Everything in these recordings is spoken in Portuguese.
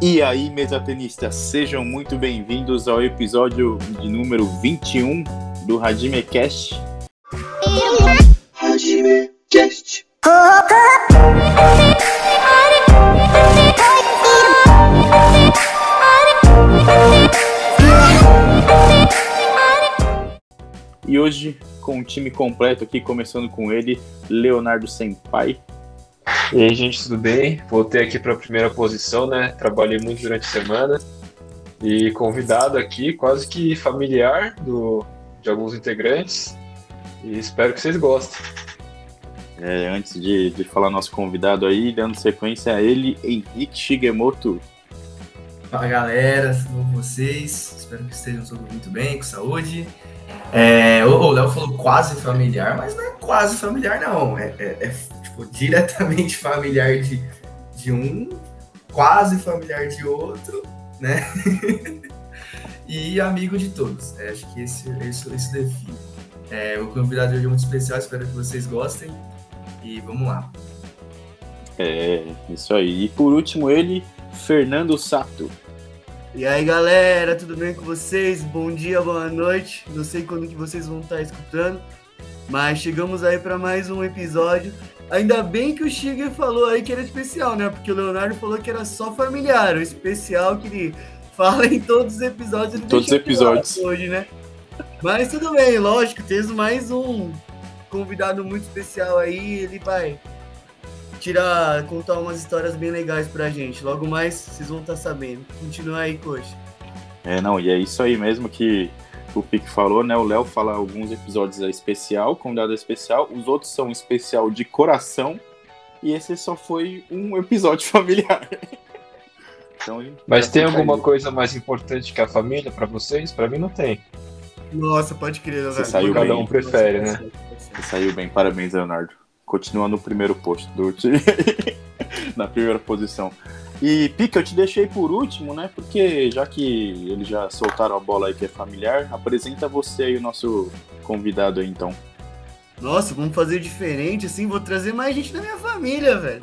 E aí, mesa tenistas, sejam muito bem-vindos ao episódio de número 21 do Hajime Cast. Hajime Cast. E hoje, com o time completo aqui, começando com ele, Leonardo Senpai. E aí, gente, tudo bem? Voltei aqui para a primeira posição, né? Trabalhei muito durante a semana. E convidado aqui, quase que familiar do, de alguns integrantes. E espero que vocês gostem. É, antes de, de falar nosso convidado aí, dando sequência a ele, Henrique Shigemoto. Fala galera, tudo bom com vocês? Espero que estejam todos muito bem, com saúde. É, o Léo falou quase familiar, mas não é quase familiar, não. É, é, é tipo, diretamente familiar de, de um, quase familiar de outro, né? e amigo de todos. É, acho que esse, esse, esse define. É, o convidado hoje é muito especial, espero que vocês gostem. E vamos lá. É, isso aí. E por último, ele, Fernando Sato. E aí galera, tudo bem com vocês? Bom dia, boa noite. Não sei quando que vocês vão estar escutando, mas chegamos aí para mais um episódio Ainda bem que o Shiger falou aí que era especial, né? Porque o Leonardo falou que era só familiar. O especial que ele fala em todos os episódios. Todos os episódios. Hoje, né? Mas tudo bem, lógico. Temos mais um convidado muito especial aí. Ele vai tirar, contar umas histórias bem legais pra gente. Logo mais vocês vão estar sabendo. Continua aí, coxa. É, não, e é isso aí mesmo que o Pique falou, né? O Léo fala alguns episódios é especial, convidado especial, os outros são especial de coração, e esse só foi um episódio familiar. então, Mas tem alguma aí. coisa mais importante que a família para vocês? Para mim não tem. Nossa, pode crer, Leonardo. Você saiu Cada bem. um prefere, né? Você saiu bem, parabéns, Leonardo. Continua no primeiro posto do na primeira posição. E Pica, eu te deixei por último, né? Porque já que eles já soltaram a bola aí que é familiar, apresenta você aí o nosso convidado aí então. Nossa, vamos fazer diferente assim, vou trazer mais gente da minha família, velho.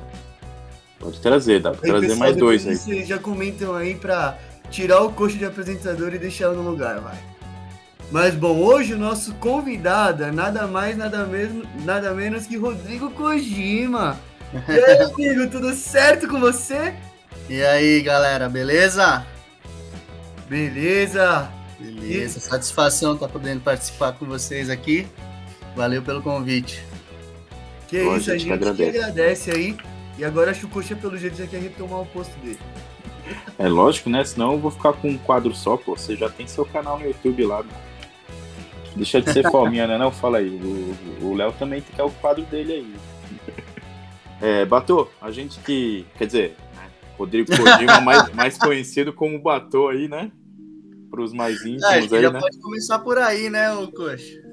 Pode trazer, dá pra aí, trazer pessoal, mais dois aí. Vocês já comentam aí pra tirar o coxo de apresentador e deixar no lugar, vai. Mas bom, hoje o nosso convidado é nada mais, nada, mesmo, nada menos que Rodrigo Kojima. E aí, amigo, tudo certo com você? E aí, galera, beleza? Beleza. Beleza, satisfação estar tá podendo participar com vocês aqui. Valeu pelo convite. Que Bom, isso, a gente, a gente agradece. agradece aí. E agora acho que o Coxa, pelo jeito, já quer retomar o posto dele. É lógico, né? Senão eu vou ficar com um quadro só, pô. Você já tem seu canal no YouTube lá. Né? Deixa de ser fominha, né? Não, fala aí. O Léo também quer o quadro dele aí. É, Batô, a gente que. Quer dizer, Rodrigo Kojima, mais, mais conhecido como Batô aí, né? Para os mais íntimos ah, aí, já né? pode começar por aí, né, o Coxa?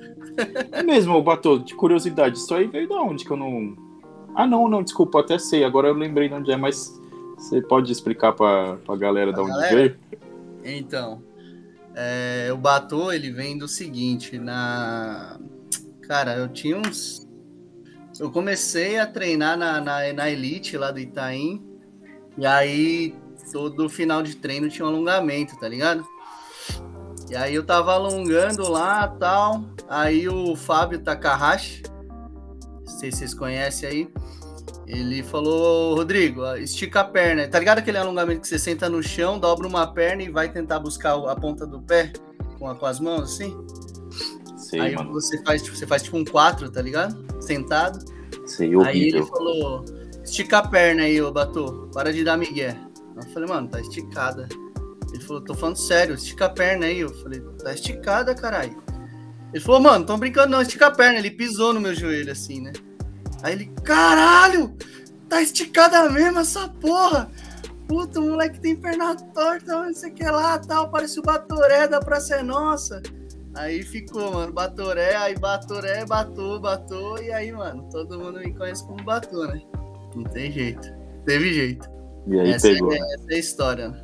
É mesmo, Batô, de curiosidade, isso aí veio da onde que eu não... Ah, não, não, desculpa, até sei, agora eu lembrei de onde é, mas você pode explicar para a galera de onde galera? veio? Então, é, o Batô, ele vem do seguinte, na... Cara, eu tinha uns... Eu comecei a treinar na, na, na Elite lá do Itaim, e aí, todo final de treino tinha um alongamento, tá ligado? E aí eu tava alongando lá tal. Aí o Fábio Takahashi, não sei se vocês conhecem aí, ele falou: Rodrigo, estica a perna. Tá ligado aquele alongamento que você senta no chão, dobra uma perna e vai tentar buscar a ponta do pé com, a, com as mãos assim? Sei, aí mano. você faz, tipo, você faz tipo um 4, tá ligado? Sentado. Sei, horrível. Aí ele falou estica a perna aí, ô Batu. Para de dar migué. Eu falei, mano, tá esticada. Ele falou, tô falando sério, estica a perna aí. Eu falei, tá esticada, caralho. Ele falou, mano, tô brincando não, estica a perna. Ele pisou no meu joelho assim, né? Aí ele, caralho, tá esticada mesmo essa porra. Puta, o moleque tem perna torta, não sei o que lá, tal. Parece o Batoré da Praça é Nossa. Aí ficou, mano, Batoré, aí Batoré, Batou, Batou, e aí, mano, todo mundo me conhece como Batou, né? Não tem jeito. Teve jeito. E aí essa pegou. É, essa é a história.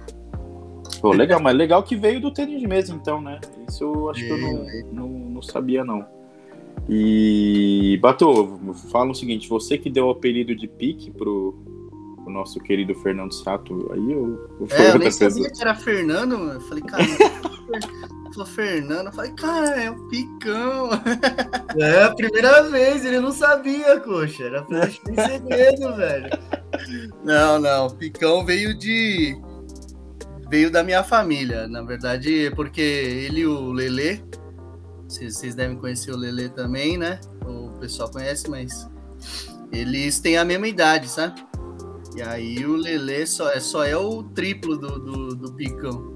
Pô, legal, mas legal que veio do tênis de mesa, então, né? Isso eu acho que eu não, não, não sabia, não. E, Bato, fala o seguinte, você que deu o apelido de pique pro, o nosso querido Fernando Sato aí, ou, ou é, eu nem sabia que era Fernando, mano. Eu falei, cara, falou Fernando, eu falei, cara, é o Picão. É a primeira vez, ele não sabia, coxa. Era flash em segredo, velho. Não, não, o Picão veio de. Veio da minha família, na verdade, porque ele e o Lelê, vocês devem conhecer o Lelê também, né? O pessoal conhece, mas eles têm a mesma idade, sabe? E aí o Lelê só, é, só é o triplo do, do, do Picão.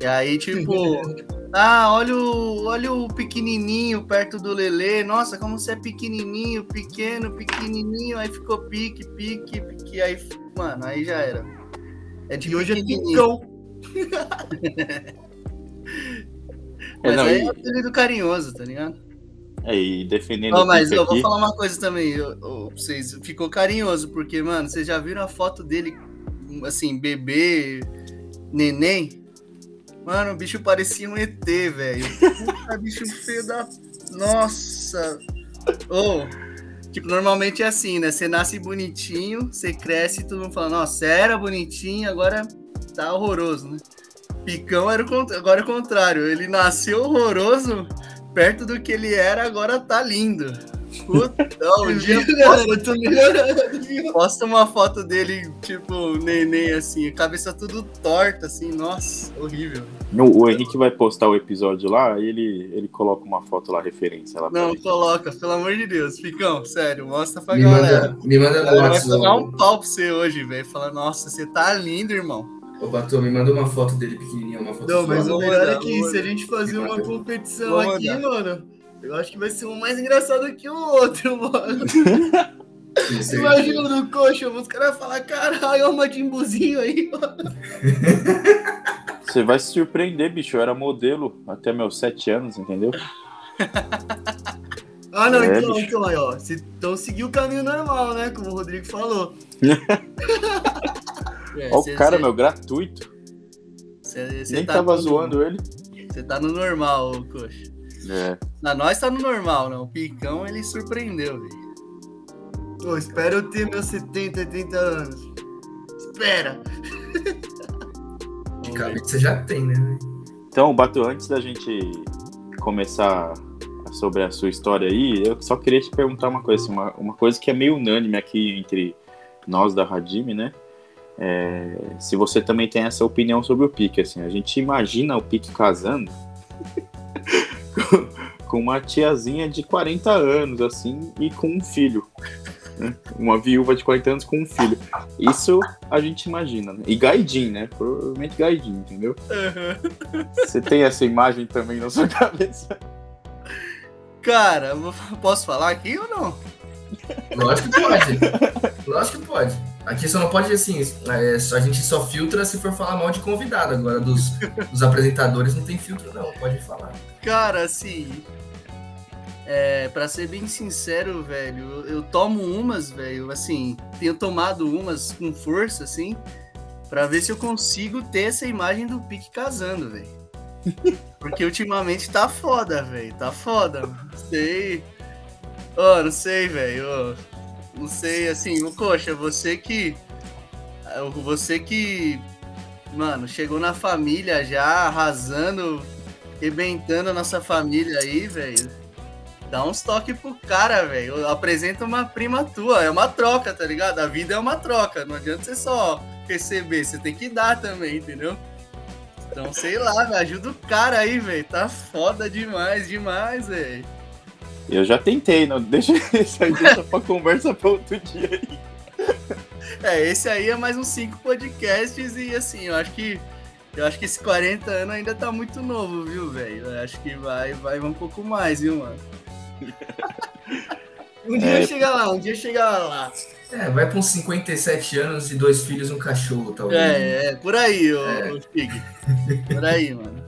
E aí, tipo, ah, olha o, olha o pequenininho perto do Lelê. Nossa, como você é pequenininho, pequeno, pequenininho. Aí ficou pique, pique, pique. Aí, mano, aí já era. É de e hoje é Picão. Mas é, não, aí e... é apelido carinhoso, tá ligado? É, e defendendo. Oh, mas eu aqui... vou falar uma coisa também, eu, eu, vocês ficou carinhoso, porque, mano, vocês já viram a foto dele, assim, bebê, neném? Mano, o bicho parecia um ET, velho. Puta bicho feio da. Nossa! Ô, oh, tipo, normalmente é assim, né? Você nasce bonitinho, você cresce e todo mundo fala, nossa, era bonitinho, agora tá horroroso, né? Picão era o, agora é o contrário. Ele nasceu horroroso, perto do que ele era, agora tá lindo. Puta, um dia posta, posta uma foto dele, tipo, neném, assim, cabeça tudo torta, assim, nossa, horrível. O, o Henrique vai postar o episódio lá e ele, ele coloca uma foto lá, referência lá. Não, coloca, pelo amor de Deus, Ficão, sério, mostra pra me galera. Manda, me manda no WhatsApp. Vai pagar um pau pra você hoje, velho, falar, nossa, você tá lindo, irmão. Ô, Batu, me manda uma foto dele pequenininha, uma foto Não, mas o melhor é que se a gente fazer uma competição aqui, mano, eu acho que vai ser um mais engraçado que o outro, mano. Imagina no coxa, os caras falar, caralho, olha o Majimbuzinho aí, mano. Você vai se surpreender, bicho. Eu era modelo até meus sete anos, entendeu? ah, não, é, então, então aí, ó. Então seguiu o caminho normal, né? Como o Rodrigo falou. É, Olha o cara, cê, meu, gratuito. Cê, cê Nem tá tava zoando ele. Você tá no normal, coxa. É. Na nós tá no normal, não. O Picão ele surpreendeu, velho. Pô, espera eu ter meus 70, 80 anos. Espera. De cabeça você já tem, né? Então, Bato, antes da gente começar sobre a sua história aí, eu só queria te perguntar uma coisa, assim, uma, uma coisa que é meio unânime aqui entre nós da Radime, né? É, se você também tem essa opinião sobre o Pique, assim, a gente imagina o Pique casando com uma tiazinha de 40 anos, assim, e com um filho. Né? Uma viúva de 40 anos com um filho. Isso a gente imagina, né? E Gaidin, né? Provavelmente Gaidin, entendeu? Uhum. Você tem essa imagem também na sua cabeça? Cara, posso falar aqui ou não? Lógico que pode. Lógico que pode. Aqui só não pode, assim, é, a gente só filtra se for falar mal de convidado. Agora, dos, dos apresentadores não tem filtro, não. Pode falar. Cara, assim. É, pra ser bem sincero, velho, eu, eu tomo umas, velho, assim, tenho tomado umas com força, assim, pra ver se eu consigo ter essa imagem do Pique casando, velho. Porque ultimamente tá foda, velho. Tá foda. Não sei. Oh, não sei, velho. Oh, não sei, assim, o coxa, você que. Você que. Mano, chegou na família já, arrasando, rebentando a nossa família aí, velho. Dá uns toques pro cara, velho. Apresenta uma prima tua. É uma troca, tá ligado? A vida é uma troca. Não adianta você só receber, você tem que dar também, entendeu? Então, sei lá, me ajuda o cara aí, velho. Tá foda demais, demais, velho. Eu já tentei, não deixa isso aí deixa pra conversa pra outro dia aí. É, esse aí é mais uns cinco podcasts e assim, eu acho que eu acho que esse 40 anos ainda tá muito novo, viu, velho? Eu acho que vai, vai um pouco mais, viu, mano? um dia é... chega lá, um dia chega lá. É, vai pra uns 57 anos e dois filhos e um cachorro, talvez. É, é, por aí, ô, é. Fig. Por aí, mano.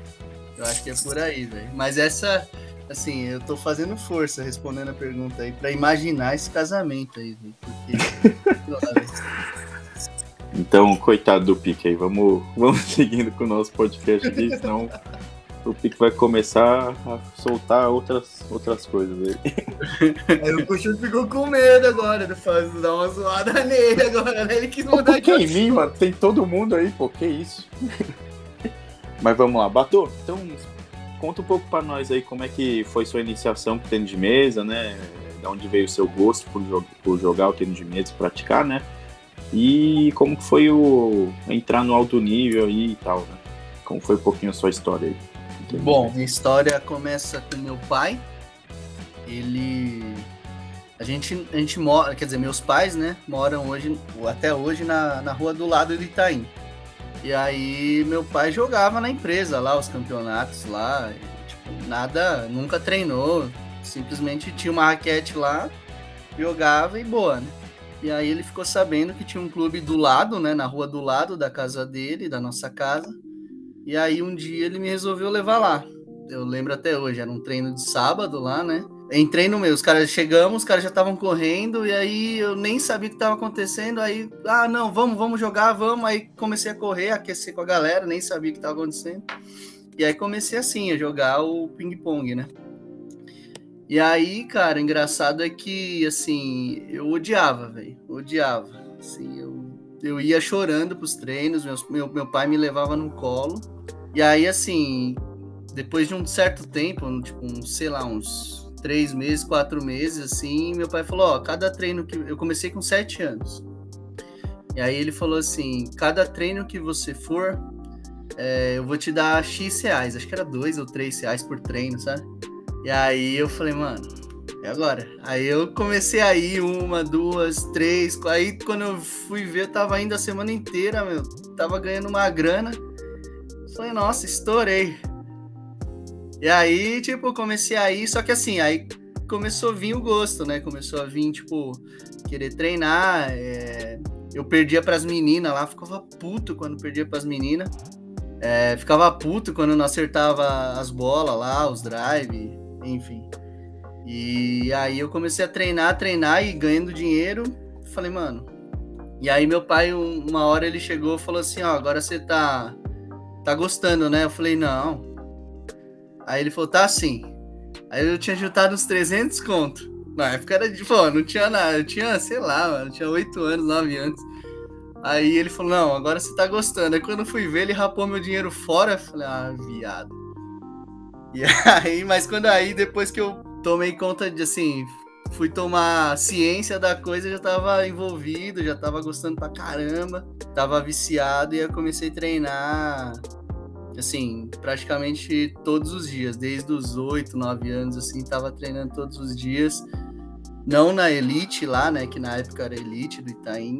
Eu acho que é por aí, velho. Mas essa, assim, eu tô fazendo força respondendo a pergunta aí, pra imaginar esse casamento aí, velho. Porque. então, coitado do Pique aí, vamos, vamos seguindo com o nosso podcast aqui, senão o Pique vai começar a soltar outras, outras coisas aí. Aí o Cuxo ficou com medo agora de fazer, dar uma zoada nele agora, né? Ele quis mudar que em mim, mano? Tem todo mundo aí, pô, que isso? Mas vamos lá, Batô, então conta um pouco pra nós aí como é que foi sua iniciação com tênis de mesa, né? Da onde veio o seu gosto por, por jogar o tênis de mesa e praticar, né? E como foi o entrar no alto nível aí e tal, né? Como foi um pouquinho a sua história aí? Bom, minha história começa com meu pai. Ele. A gente, a gente mora, quer dizer, meus pais, né, moram hoje, até hoje, na, na rua do lado de Itaim. E aí meu pai jogava na empresa lá, os campeonatos lá. e, tipo, nada, nunca treinou. Simplesmente tinha uma raquete lá, jogava e boa, né? E aí ele ficou sabendo que tinha um clube do lado, né, na rua do lado da casa dele, da nossa casa. E aí um dia ele me resolveu levar lá. Eu lembro até hoje, era um treino de sábado lá, né? Entrei no meu, os caras chegamos, os caras já estavam correndo, e aí eu nem sabia o que estava acontecendo. Aí, ah, não, vamos, vamos jogar, vamos. Aí comecei a correr, aquecer com a galera, nem sabia o que estava acontecendo. E aí comecei assim, a jogar o ping-pong, né? E aí, cara, engraçado é que, assim, eu odiava, velho. Odiava. Assim, eu, eu ia chorando pros treinos, meus, meu, meu pai me levava no colo. E aí, assim, depois de um certo tempo, tipo, uns, sei lá, uns três meses, quatro meses, assim, meu pai falou, ó, cada treino que... Eu comecei com sete anos. E aí ele falou assim, cada treino que você for, é, eu vou te dar X reais. Acho que era dois ou três reais por treino, sabe? E aí eu falei, mano, é agora. Aí eu comecei a ir uma, duas, três. Aí quando eu fui ver, eu tava indo a semana inteira, meu. Tava ganhando uma grana. Falei, nossa, estourei. E aí, tipo, comecei a ir, só que assim, aí começou a vir o gosto, né? Começou a vir, tipo, querer treinar. é, Eu perdia pras meninas lá, ficava puto quando perdia pras meninas. É, ficava puto quando não acertava as bolas lá, os drive, enfim. E aí eu comecei a treinar, treinar e ganhando dinheiro. Falei, mano. E aí meu pai, um- uma hora ele chegou e falou assim, ó, agora você tá tá gostando, né? Eu falei, não. Aí ele falou, tá sim. Aí eu tinha juntado uns 300 conto. Na época era de, pô, não tinha nada. Eu tinha, sei lá, mano, tinha 8 anos, 9 anos. Aí ele falou, não, agora você tá gostando. Aí quando eu fui ver, ele rapou meu dinheiro fora. Eu falei, ah, viado. E aí, mas quando aí, depois que eu tomei conta de, assim, fui tomar ciência da coisa, já tava envolvido, já tava gostando pra caramba. Tava viciado e eu comecei a treinar, assim, praticamente todos os dias. Desde os 8, 9 anos, assim, tava treinando todos os dias. Não na Elite lá, né, que na época era Elite do Itaim,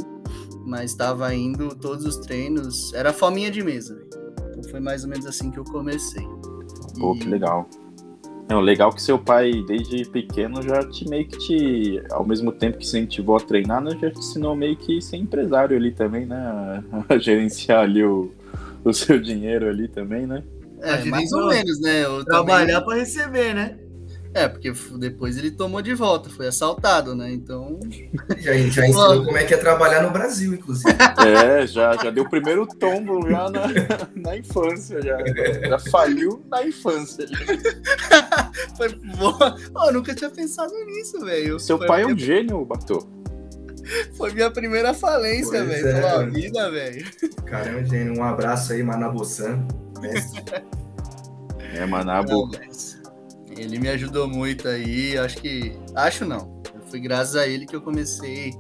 mas tava indo todos os treinos. Era fominha de mesa. Então foi mais ou menos assim que eu comecei. Pô, que legal. Não, legal que seu pai, desde pequeno, já te meio que te. Ao mesmo tempo que incentivou a treinar, né, já te ensinou meio que ser empresário ali também, né? A gerenciar ali o, o seu dinheiro ali também, né? É, Imagina mais ou menos, né? Eu Trabalhar também- pra receber, né? É, porque depois ele tomou de volta, foi assaltado, né? Então. Já, já ensinou como é que é trabalhar no Brasil, inclusive. É, já, já deu o primeiro tombo já na, na infância, já. Já faliu na infância. Foi boa. Oh, eu nunca tinha pensado nisso, velho. Seu Foi pai é minha- um gênio, Batô. Foi minha primeira falência, velho. é, Falou a mano. vida, velho. Cara, é um gênio. Um abraço aí, Manabosan, mestre. É, Não, Manabo. mas ele me ajudou muito aí. Acho que. Acho não. Foi graças a ele que eu comecei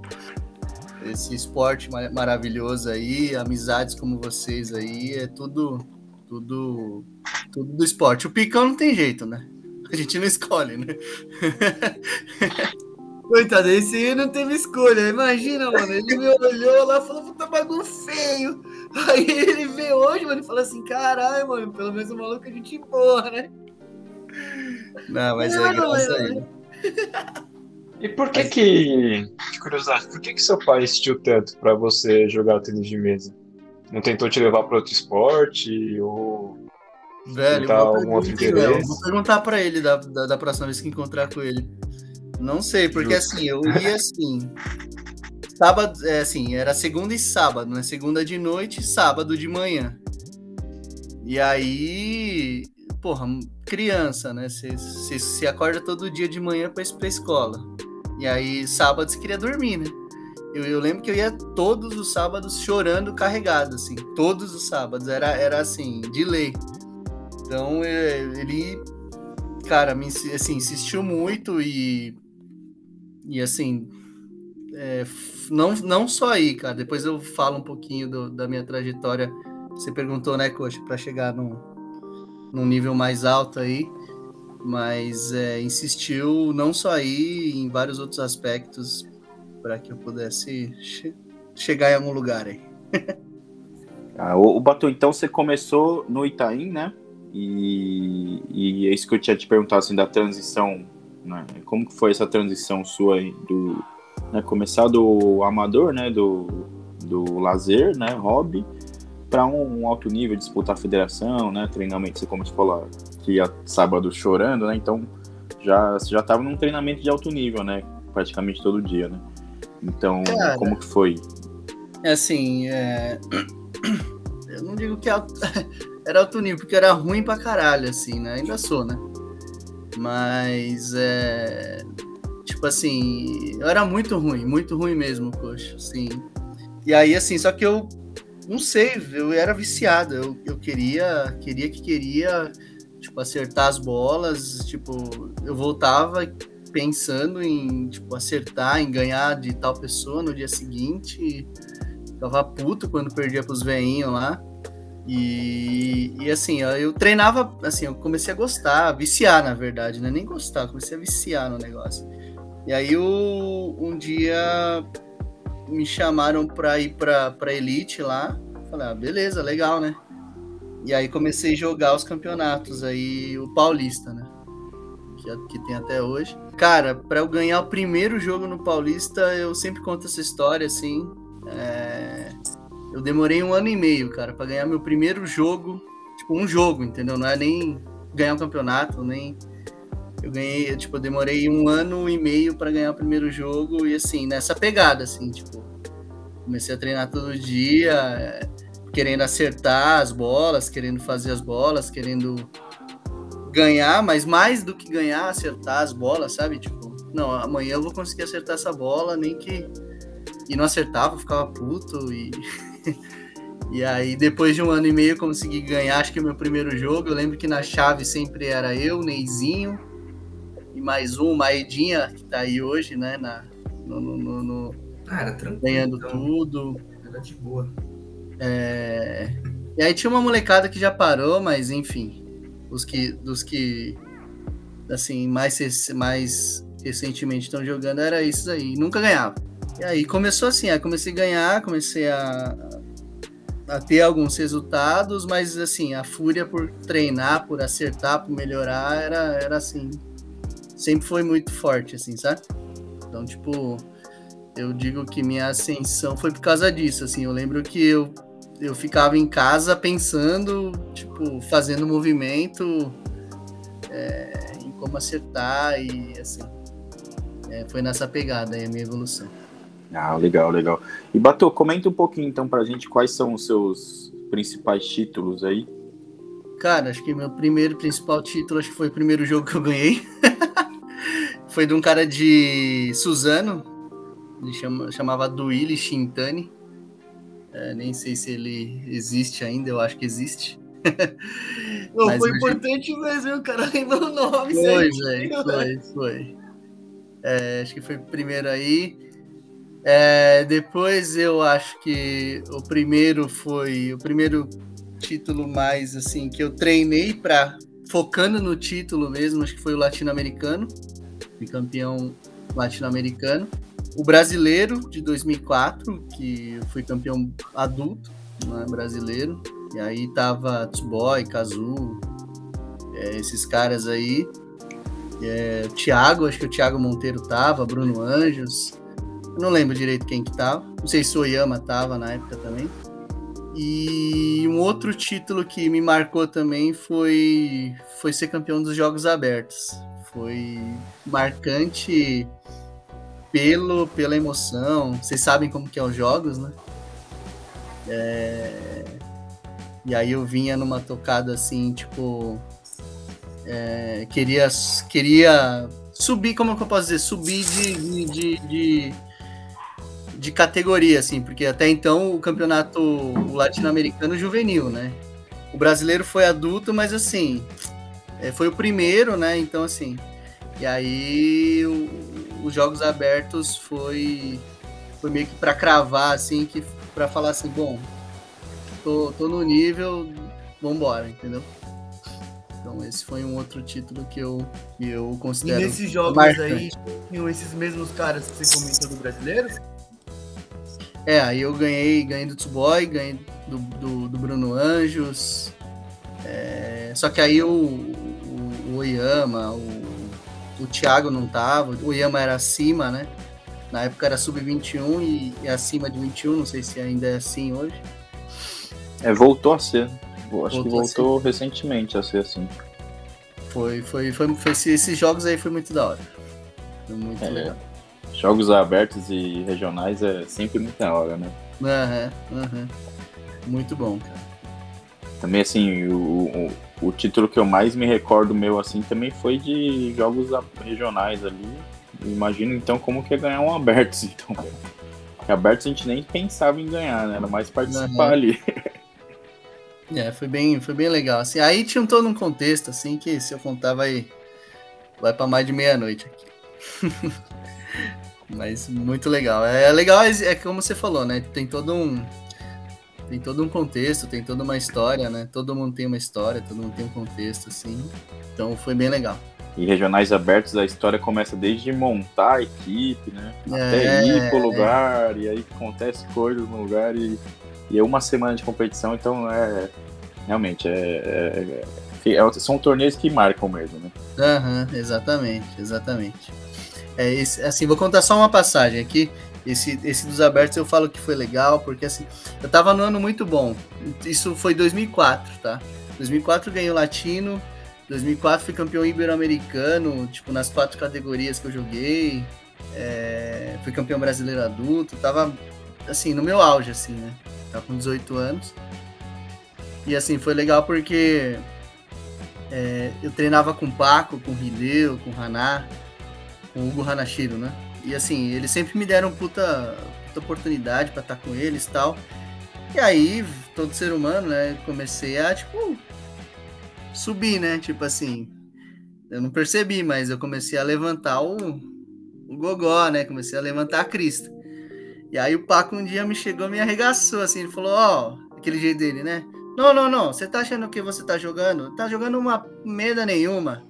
esse esporte ma- maravilhoso aí, amizades como vocês aí, é tudo. Tudo. Tudo do esporte. O picão não tem jeito, né? A gente não escolhe, né? Coitado, esse aí não teve escolha. Imagina, mano. Ele me olhou lá e falou, puta bagulho feio. Aí ele veio hoje, mano, e falou assim: caralho, mano, pelo menos o maluco a gente boa, né? Não, mas Não, é graças não, a ele. E por que que, de curiosidade, por que que seu pai insistiu tanto pra você jogar tênis de mesa? Não tentou te levar pra outro esporte ou Velho, Tentar boa algum outro interesse? Vou perguntar pra ele da, da, da próxima vez que encontrar com ele. Não sei, porque Justo. assim, eu ia assim. Sábado, é assim, era segunda e sábado, né? Segunda de noite e sábado de manhã. E aí, porra, criança, né? Você acorda todo dia de manhã pra ir pra escola. E aí, sábado você queria dormir, né? Eu, eu, lembro que eu ia todos os sábados chorando carregado, assim. Todos os sábados. Era, era assim, de lei. Então, é, ele, cara, me, assim, insistiu muito e. E assim. É, não, não só aí, cara. Depois eu falo um pouquinho do, da minha trajetória. Você perguntou, né, Coxa, para chegar num, num nível mais alto aí. Mas é, insistiu não só aí, em vários outros aspectos para que eu pudesse che chegar em algum lugar aí. ah, o, o Batu, então você começou no Itaim, né? E, e é isso que eu tinha te perguntado assim, da transição, né? Como que foi essa transição sua aí do né, começar do amador, né, do, do lazer, né, hobby, para um, um, alto nível, disputar a federação, né, treinamento, você como você falou, que ia sábado chorando, né, então já você já estava num treinamento de alto nível, né, praticamente todo dia, né. Então, Cara, como que foi? É assim, é... eu não digo que era alto nível, porque era ruim pra caralho, assim, né? Ainda sou, né? Mas, é... tipo assim, eu era muito ruim, muito ruim mesmo, poxa, assim. E aí, assim, só que eu, não sei, eu era viciado, eu, eu queria, queria que queria, tipo, acertar as bolas, tipo, eu voltava pensando em tipo, acertar, em ganhar de tal pessoa no dia seguinte. Ficava puto quando perdia pros veinhos lá. E, e assim, eu treinava, assim, eu comecei a gostar, viciar, na verdade, né? Nem gostar, comecei a viciar no negócio. E aí o, um dia me chamaram para ir para pra Elite lá. Falei, ah, beleza, legal, né? E aí comecei a jogar os campeonatos aí, o Paulista, né? Que, que tem até hoje. Cara, para eu ganhar o primeiro jogo no Paulista, eu sempre conto essa história assim. É... Eu demorei um ano e meio, cara, para ganhar meu primeiro jogo. Tipo, um jogo, entendeu? Não é nem ganhar um campeonato, nem. Eu ganhei, tipo, demorei um ano e meio para ganhar o primeiro jogo e assim, nessa pegada, assim, tipo. Comecei a treinar todo dia, é, querendo acertar as bolas, querendo fazer as bolas, querendo ganhar, mas mais do que ganhar, acertar as bolas, sabe? Tipo, não, amanhã eu vou conseguir acertar essa bola, nem que. E não acertava, ficava puto. E, e aí, depois de um ano e meio, eu consegui ganhar, acho que o meu primeiro jogo. Eu lembro que na chave sempre era eu, Neizinho, e mais um, Maedinha, que tá aí hoje, né? Na, no, no, no era tranquilo. Ganhando então. tudo. Era de boa. É... E aí tinha uma molecada que já parou, mas enfim os que, dos que assim, mais, mais recentemente estão jogando, era esses aí. Nunca ganhava. E aí começou assim, aí comecei a ganhar, comecei a, a ter alguns resultados, mas assim, a fúria por treinar, por acertar, por melhorar, era, era assim, sempre foi muito forte, assim, sabe? Então, tipo, eu digo que minha ascensão foi por causa disso, assim, eu lembro que eu eu ficava em casa pensando, tipo, fazendo movimento é, em como acertar e assim. É, foi nessa pegada aí a minha evolução. Ah, legal, legal. E Bato, comenta um pouquinho então pra gente quais são os seus principais títulos aí. Cara, acho que meu primeiro principal título, acho que foi o primeiro jogo que eu ganhei. foi de um cara de Suzano, ele chama, chamava Duílio Shintani. É, nem sei se ele existe ainda, eu acho que existe. Não, Mas foi importante mesmo, o cara lembrou o nome. Foi, velho, foi, foi. É, acho que foi o primeiro aí. É, depois eu acho que o primeiro foi o primeiro título mais assim que eu treinei para focando no título mesmo, acho que foi o latino-americano, campeão latino-americano o brasileiro de 2004, que fui campeão adulto né, brasileiro. E aí tava Tsboy, Kazu, é, esses caras aí. É, Thiago, acho que o Thiago Monteiro tava, Bruno Anjos. Eu não lembro direito quem que tava. Não sei se o Oyama tava na época também. E um outro título que me marcou também foi, foi ser campeão dos Jogos Abertos. Foi marcante pelo, pela emoção. Vocês sabem como que é os jogos, né? É... E aí eu vinha numa tocada assim, tipo, é, queria, queria subir, como que eu posso dizer? Subir de, de, de, de, de categoria, assim, porque até então o campeonato latino-americano juvenil, né? O brasileiro foi adulto, mas assim, é, foi o primeiro, né? Então, assim, e aí o, os jogos abertos foi, foi meio que para cravar, assim, que para falar assim, bom, tô, tô no nível, vambora, entendeu? Então esse foi um outro título que eu, que eu considero. E nesses jogos marcante. aí, tinham esses mesmos caras que você comentou do brasileiro? É, aí eu ganhei, ganhei do Tsuboy, ganhei do, do, do Bruno Anjos. É, só que aí o, o, o Oyama, o, o Thiago não tava, o Oyama era acima, né? Na época era sub-21 e, e, acima de 21, não sei se ainda é assim hoje. É, voltou a ser. Acho voltou que voltou recentemente a ser assim. Foi, foi, foi, foi, esses jogos aí foi muito da hora. Foi muito é, legal. Jogos abertos e regionais é sempre muito da hora, né? Aham, uhum. Uhum. Muito bom, cara. Também, assim, o, o, o, título que eu mais me recordo meu, assim, também foi de jogos regionais ali. Imagino, então, como que é ganhar um abertos, então. Abertos a gente nem pensava em ganhar, né? Era mais participar uhum. ali. É, foi bem, foi bem legal. Assim, aí tinha todo um contexto, assim, que se eu contar vai, vai para mais de meia-noite aqui. Mas muito legal. É legal, é, é como você falou, né? Tem todo um tem todo um contexto, tem toda uma história, né? Todo mundo tem uma história, todo mundo tem um contexto, assim. Então foi bem legal. E regionais abertos, a história começa desde montar a equipe, né? Até é, ir pro lugar, é. e aí acontece coisas no lugar e, e é uma semana de competição, então é realmente é, é, é são torneios que marcam mesmo, né? Aham, uhum, exatamente, exatamente. É, esse, assim, vou contar só uma passagem aqui. Esse, esse dos abertos eu falo que foi legal, porque assim, eu tava no ano muito bom. Isso foi 2004, tá? 2004 ganhei o Latino, 2004 fui campeão ibero-americano, tipo, nas quatro categorias que eu joguei. É, fui campeão brasileiro adulto, tava, assim, no meu auge, assim, né? Tava com 18 anos. E, assim, foi legal porque é, eu treinava com o Paco, com o Hideo, com o Haná, o Hugo Hanashiro, né? E assim, eles sempre me deram puta, puta oportunidade para estar com eles e tal. E aí, todo ser humano, né? Comecei a, tipo, subir, né? Tipo assim, eu não percebi, mas eu comecei a levantar o, o gogó, né? Comecei a levantar a crista. E aí o Paco um dia me chegou me arregaçou, assim, ele falou, ó, oh, aquele jeito dele, né? Não, não, não, você tá achando que você tá jogando? Tá jogando uma merda nenhuma.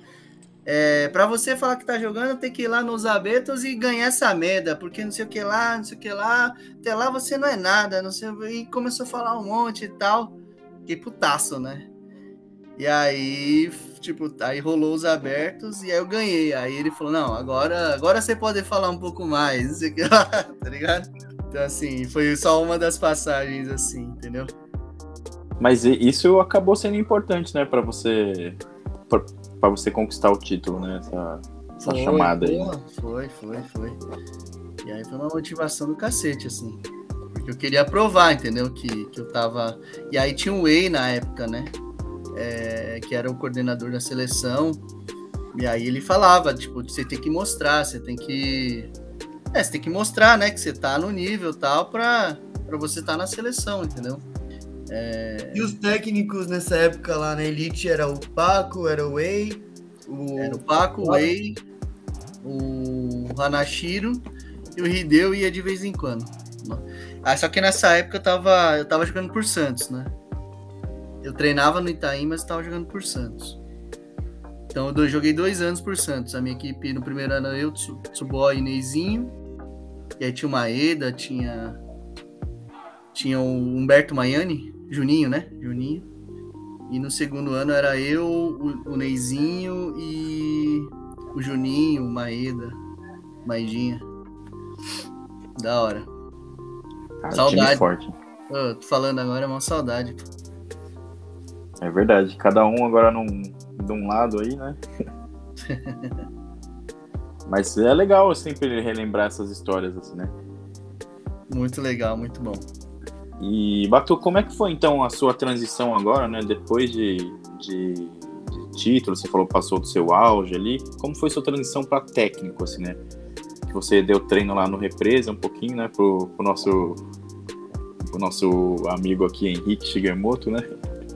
É, para você falar que tá jogando, tem que ir lá nos abetos e ganhar essa merda, porque não sei o que lá, não sei o que lá, até lá você não é nada, não sei, e começou a falar um monte e tal. Que putaço, né? E aí, tipo, aí rolou os abertos e aí eu ganhei. Aí ele falou: "Não, agora, agora você pode falar um pouco mais", não sei o que lá, tá ligado? Então assim, foi só uma das passagens assim, entendeu? Mas isso acabou sendo importante, né, para você para você conquistar o título, né? Essa, essa foi, chamada aí. Foi, foi, foi. E aí foi uma motivação do cacete, assim. Porque eu queria provar, entendeu? Que, que eu tava. E aí tinha o Wei na época, né? É, que era o coordenador da seleção. E aí ele falava, tipo, você tem que mostrar, você tem que. É, você tem que mostrar, né, que você tá no nível tal pra, pra você estar tá na seleção, entendeu? É... E os técnicos nessa época lá na Elite era o Paco, era o Wei, o... Era o Paco, o Wei, o Hanashiro e o Hideo ia de vez em quando. Ah, só que nessa época eu tava, eu tava jogando por Santos, né? Eu treinava no Itaim, mas tava jogando por Santos. Então eu joguei dois anos por Santos. A minha equipe no primeiro ano eu, Tsuboy e Neizinho. E aí tinha o Maeda, tinha. Tinha o Humberto Maiani, Juninho, né? Juninho. E no segundo ano era eu, o, o Neizinho e o Juninho, o Maeda, Maidinha. Da hora. Saudade. Forte. Oh, tô falando agora, é uma saudade. É verdade. Cada um agora num, de um lado aí, né? Mas é legal sempre relembrar essas histórias assim, né? Muito legal, muito bom. E, Batu, como é que foi então a sua transição agora, né? Depois de, de, de título, você falou passou do seu auge ali. Como foi sua transição para técnico, assim, né? Que você deu treino lá no Represa um pouquinho, né, pro, pro nosso pro nosso amigo aqui Henrique Shigemoto, né?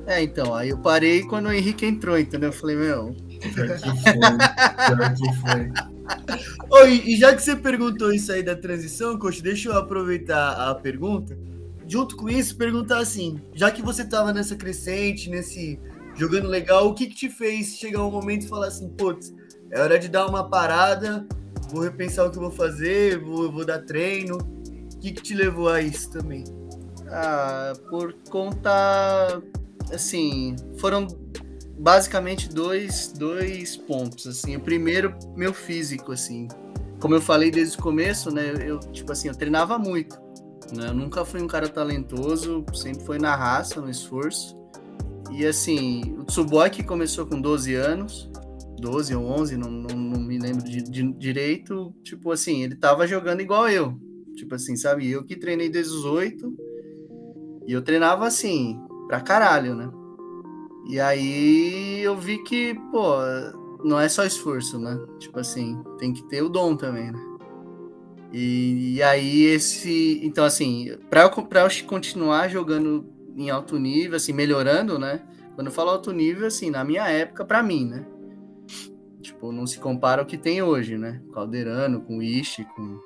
É, então, aí eu parei quando o Henrique entrou, entendeu? Eu falei, meu. Pior que foi. Pior que foi. Oi, e já que você perguntou isso aí da transição, coach, deixa eu aproveitar a pergunta. Junto com isso, perguntar assim, já que você tava nessa crescente, nesse jogando legal, o que que te fez chegar um momento e falar assim, putz, é hora de dar uma parada, vou repensar o que eu vou fazer, vou, vou dar treino. O que que te levou a isso também? Ah, por conta. Assim, foram basicamente dois, dois pontos. Assim, o primeiro, meu físico, assim. Como eu falei desde o começo, né? Eu, tipo assim, eu treinava muito. Né? Eu nunca fui um cara talentoso, sempre foi na raça, no esforço. E assim, o Tsuboy começou com 12 anos, 12 ou 11, não, não, não me lembro de, de, direito. Tipo assim, ele tava jogando igual eu. Tipo assim, sabe? Eu que treinei desde os 8 e eu treinava assim, pra caralho, né? E aí eu vi que, pô, não é só esforço, né? Tipo assim, tem que ter o dom também, né? E, e aí esse. Então, assim, pra eu, continuar jogando em alto nível, assim, melhorando, né? Quando eu falo alto nível, assim, na minha época, pra mim, né? Tipo, não se compara ao que tem hoje, né? Caldeirano, com Ishi, com,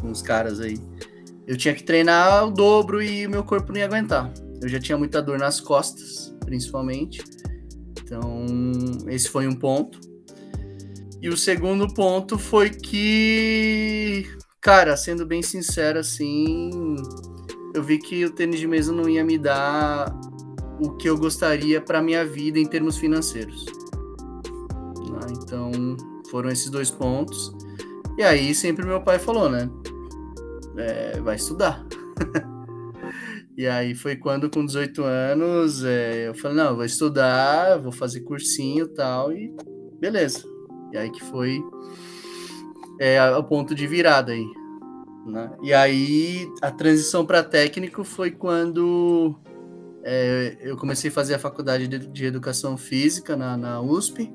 com os caras aí eu tinha que treinar o dobro e o meu corpo não ia aguentar. Eu já tinha muita dor nas costas, principalmente. Então, esse foi um ponto. E o segundo ponto foi que, cara, sendo bem sincero, assim, eu vi que o tênis de mesa não ia me dar o que eu gostaria para minha vida em termos financeiros. Ah, então, foram esses dois pontos. E aí, sempre meu pai falou, né? é, vai estudar. e aí foi quando, com 18 anos, é, eu falei, não, vou estudar, vou fazer cursinho e tal, e beleza. E aí que foi é, o ponto de virada aí. Né? E aí a transição para técnico foi quando é, eu comecei a fazer a faculdade de, de educação física na, na, USP.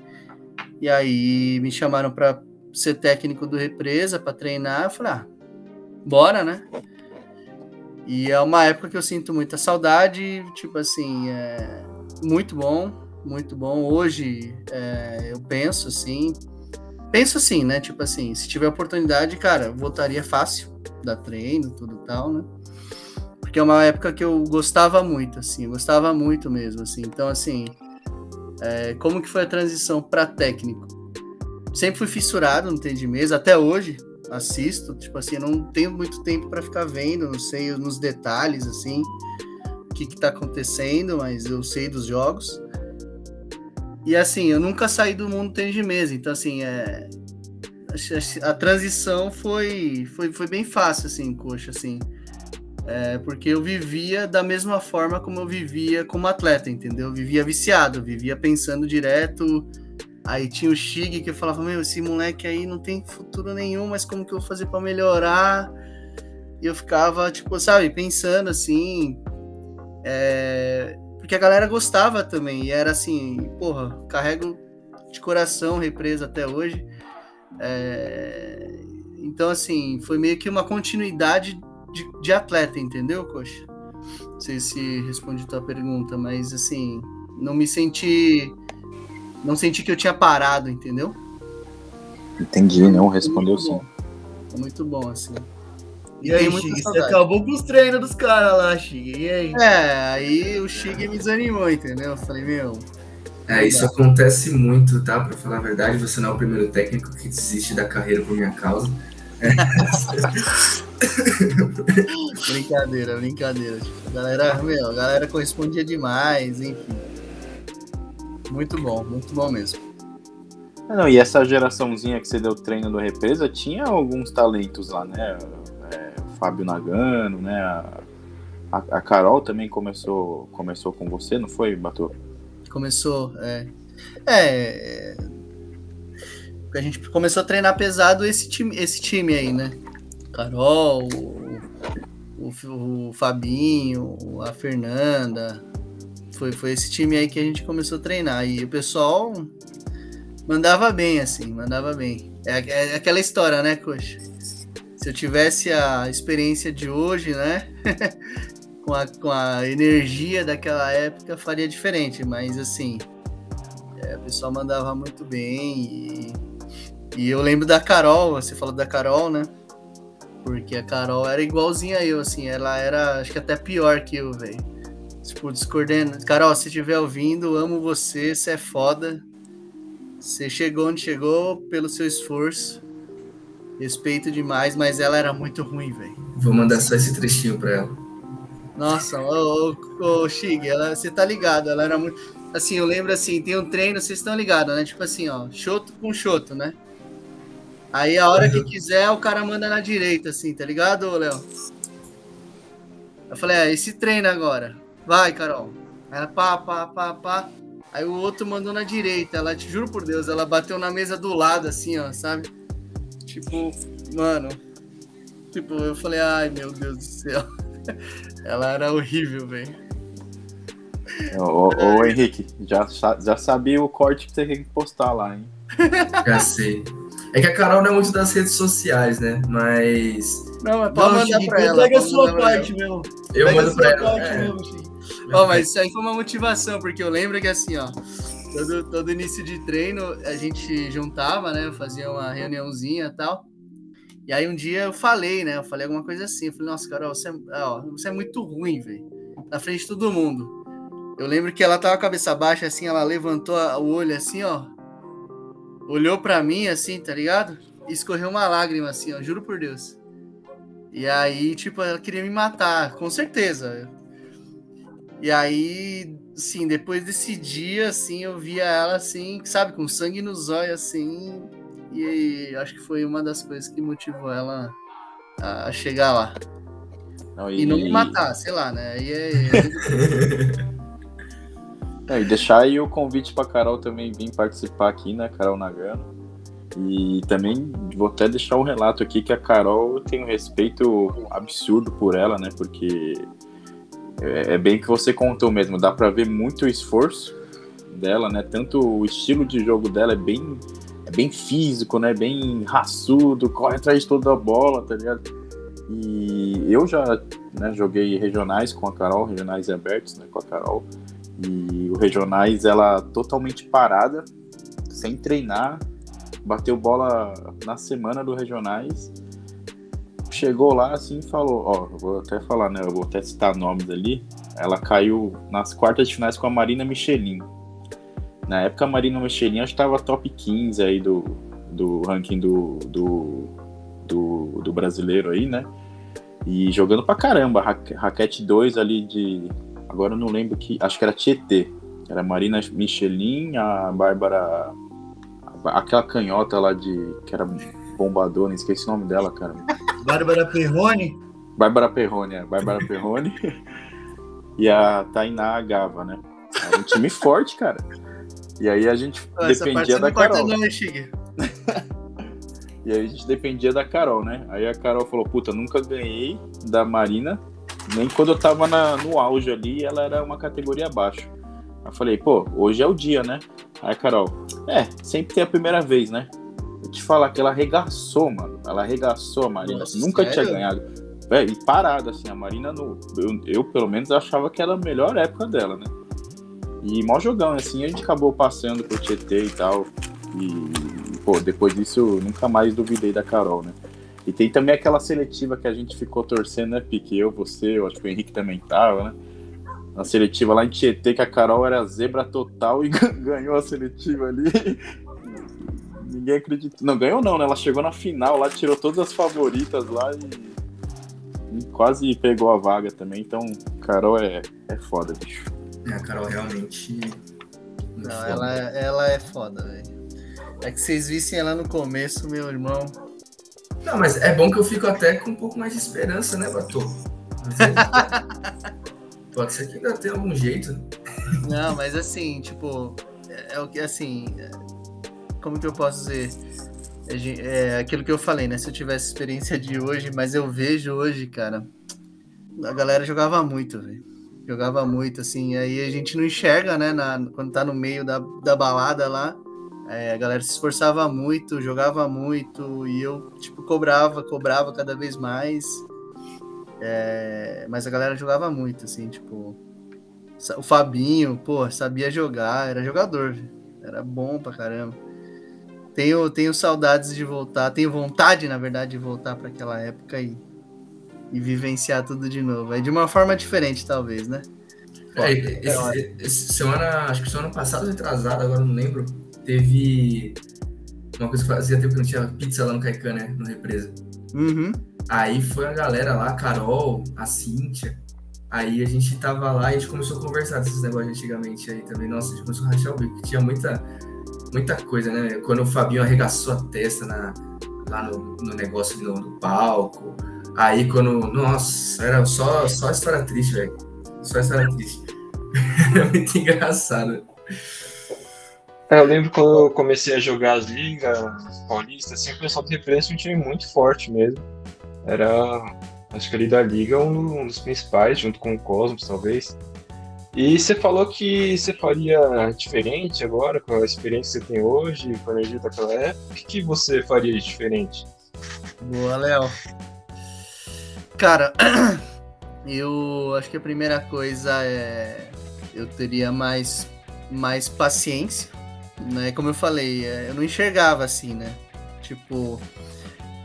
E aí me chamaram para ser técnico do Represa, para treinar. Eu falei, ah, bora, né? E é uma época que eu sinto muita saudade, tipo assim, é muito bom, muito bom. Hoje é, eu penso assim, penso assim, né? Tipo assim, se tiver oportunidade, cara, voltaria fácil, dar treino, tudo tal, né? Porque é uma época que eu gostava muito, assim, gostava muito mesmo, assim. Então, assim, é, como que foi a transição para técnico? Sempre fui fissurado no tênis de mesa, até hoje, assisto, tipo assim, não tenho muito tempo para ficar vendo, não sei nos detalhes, assim, o que, que tá acontecendo, mas eu sei dos jogos. E assim, eu nunca saí do mundo tênis de mesa, então assim, é, a transição foi, foi, foi bem fácil, assim, coxa, assim. É, porque eu vivia da mesma forma como eu vivia como atleta, entendeu? Eu vivia viciado, vivia pensando direto Aí tinha o Shig que eu falava, meu, esse moleque aí não tem futuro nenhum, mas como que eu vou fazer para melhorar? E eu ficava, tipo, sabe, pensando assim. É... Porque a galera gostava também. E era assim, porra, carrego de coração represa até hoje. É... Então, assim, foi meio que uma continuidade de, de atleta, entendeu, Coxa? Não sei se respondi tua pergunta, mas assim, não me senti não senti que eu tinha parado, entendeu? Entendi, não, respondeu sim. Muito bom, assim. E aí, Chig, você acabou com os treinos dos caras lá, Chig. E aí? É, aí o Chig me desanimou, entendeu? Eu falei, meu. É, isso acontece muito, tá? Pra falar a verdade, você não é o primeiro técnico que desiste da carreira por minha causa. brincadeira, brincadeira. A galera, meu, a galera correspondia demais, enfim. Muito bom, muito bom mesmo. Não, e essa geraçãozinha que você deu treino do Represa tinha alguns talentos lá, né? É, Fábio Nagano, né? A, a, Carol também começou, começou com você, não foi, Batu? Começou, é. É. A gente começou a treinar pesado esse time, esse time aí, né? Carol, o, o, o Fabinho, a Fernanda, foi, foi esse time aí que a gente começou a treinar. E o pessoal mandava bem, assim, mandava bem. É, é aquela história, né, Coxa? Se eu tivesse a experiência de hoje, né? com, a, com a energia daquela época, faria diferente. Mas, assim, é, o pessoal mandava muito bem. E, e eu lembro da Carol, você falou da Carol, né? Porque a Carol era igualzinha a eu, assim. Ela era, acho que até pior que eu, velho. Tipo, discordando. Carol, se estiver ouvindo, amo você, você é foda. Você chegou onde chegou pelo seu esforço. Respeito demais, mas ela era muito ruim, velho. Vou mandar só esse trechinho pra ela. Nossa, ô, ô, ô Shig, ela, você tá ligado, ela era muito. Assim, eu lembro assim, tem um treino, vocês estão ligados, né? Tipo assim, ó, choto com choto, né? Aí a hora que quiser, o cara manda na direita, assim, tá ligado, Léo? Eu falei, é, esse treino agora. Vai, Carol. Ela pá, pá, pá, pá. Aí o outro mandou na direita. Ela, te juro por Deus, ela bateu na mesa do lado, assim, ó, sabe? Tipo, mano. Tipo, eu falei, ai meu Deus do céu. ela era horrível, velho. Ô, ô, Henrique, já, já sabia o corte que você tem que postar lá, hein? Já sei. É que a Carol não é muito das redes sociais, né? Mas. Não, é pra não, mandar pra ela. Pega a sua parte, meu. Eu pega mando pra ela. Parte, é. oh, mas isso aí foi uma motivação, porque eu lembro que assim, ó. Todo, todo início de treino a gente juntava, né? Fazia uma reuniãozinha e tal. E aí um dia eu falei, né? Eu falei alguma coisa assim. Eu falei, nossa, Carol, você é, ó, você é muito ruim, velho. Na frente de todo mundo. Eu lembro que ela tava com a cabeça baixa, assim, ela levantou o olho assim, ó olhou para mim assim, tá ligado? E escorreu uma lágrima assim, ó, juro por Deus. E aí, tipo, ela queria me matar, com certeza. E aí, sim, depois desse dia, assim, eu via ela assim, sabe, com sangue nos olhos, assim. E acho que foi uma das coisas que motivou ela a chegar lá. Não, e... e... não me matar, sei lá, né? Aí é... É, e deixar aí o convite para Carol também vir participar aqui, né, Carol Nagano. E também vou até deixar um relato aqui que a Carol tem um respeito absurdo por ela, né? Porque é, é bem que você contou mesmo, dá para ver muito esforço dela, né? Tanto o estilo de jogo dela é bem, é bem físico, né? Bem raçudo, corre atrás de toda a bola, tá ligado? E eu já né, joguei regionais com a Carol, regionais abertos, né, com a Carol. E o Regionais, ela totalmente parada, sem treinar, bateu bola na semana do Regionais. Chegou lá assim e falou, ó, vou até falar, né? Eu vou até citar nomes ali. Ela caiu nas quartas de finais com a Marina Michelin. Na época a Marina Michelin acho que estava top 15 aí do, do ranking do, do, do, do brasileiro aí, né? E jogando pra caramba, raquete 2 ali de Agora eu não lembro que. Acho que era Tietê. Era Marina Michelin, a Bárbara. Aquela canhota lá de. que era bombadona, esqueci o nome dela, cara. Bárbara Perrone? Bárbara Perrone, é. Bárbara Perrone. e a Tainá Gava, né? Era um time forte, cara. E aí a gente Essa dependia da Carol. Não, e aí a gente dependia da Carol, né? Aí a Carol falou, puta, nunca ganhei da Marina nem quando eu tava na, no auge ali, ela era uma categoria abaixo. Eu falei, pô, hoje é o dia, né? Aí, Carol, é, sempre tem a primeira vez, né? Te falar que ela arregaçou, mano. Ela arregaçou a Marina. Nossa, Nunca sério? tinha ganhado. E parada, assim, a Marina, no, eu, eu, pelo menos achava que era a melhor época dela, né? E mó jogão, assim, a gente acabou passando pro Tietê e tal. E, pô, depois disso eu nunca mais duvidei da Carol, né? E tem também aquela seletiva que a gente ficou torcendo, né, Pique? Eu, você, eu acho que o Henrique também tava, né? Na seletiva lá em Tietê, que a Carol era zebra total e ganhou a seletiva ali. Ninguém acredita. Não, ganhou não, né? Ela chegou na final lá, tirou todas as favoritas lá e, e quase pegou a vaga também. Então, Carol é, é foda, bicho. É, a Carol realmente. Não, ela, é, ela é foda, velho. É que vocês vissem ela no começo, meu irmão. Não, mas é bom que eu fico até com um pouco mais de esperança, né, Bato? Pode ser que ainda tenha algum jeito. Não, mas assim, tipo, é, é o que assim. Como que eu posso dizer? É, é aquilo que eu falei, né? Se eu tivesse experiência de hoje, mas eu vejo hoje, cara, a galera jogava muito, velho. Jogava muito, assim. Aí a gente não enxerga, né? Na, quando tá no meio da, da balada lá. É, a galera se esforçava muito, jogava muito. E eu, tipo, cobrava, cobrava cada vez mais. É, mas a galera jogava muito, assim, tipo. O Fabinho, pô, sabia jogar, era jogador, era bom pra caramba. Tenho, tenho saudades de voltar, tenho vontade, na verdade, de voltar para aquela época e, e vivenciar tudo de novo. É de uma forma diferente, talvez, né? É, esse, esse, semana, acho que semana passada, retrasada, agora não lembro, teve uma coisa que fazia tempo que não tinha pizza lá no Caicã, né? No Represa. Uhum. Aí foi a galera lá, a Carol, a Cíntia. Aí a gente tava lá e a gente começou a conversar desses negócios antigamente aí também. Nossa, a gente começou a rachar o bico. Tinha muita, muita coisa, né? Quando o Fabinho arregaçou a testa na, lá no, no negócio no, palco. Aí quando. Nossa, era só, só história triste, velho. Só história triste. é muito engraçado. É, eu lembro quando eu comecei a jogar as ligas paulistas, assim, o pessoal do Referência é um time muito forte mesmo. Era, acho que ali da liga, um, um dos principais, junto com o Cosmos, talvez. E você falou que você faria diferente agora, com a experiência que você tem hoje, com a energia daquela época. O que, você faria de diferente? Boa, Léo. Cara, eu acho que a primeira coisa é. Eu teria mais, mais paciência, né? Como eu falei, é, eu não enxergava assim, né? Tipo,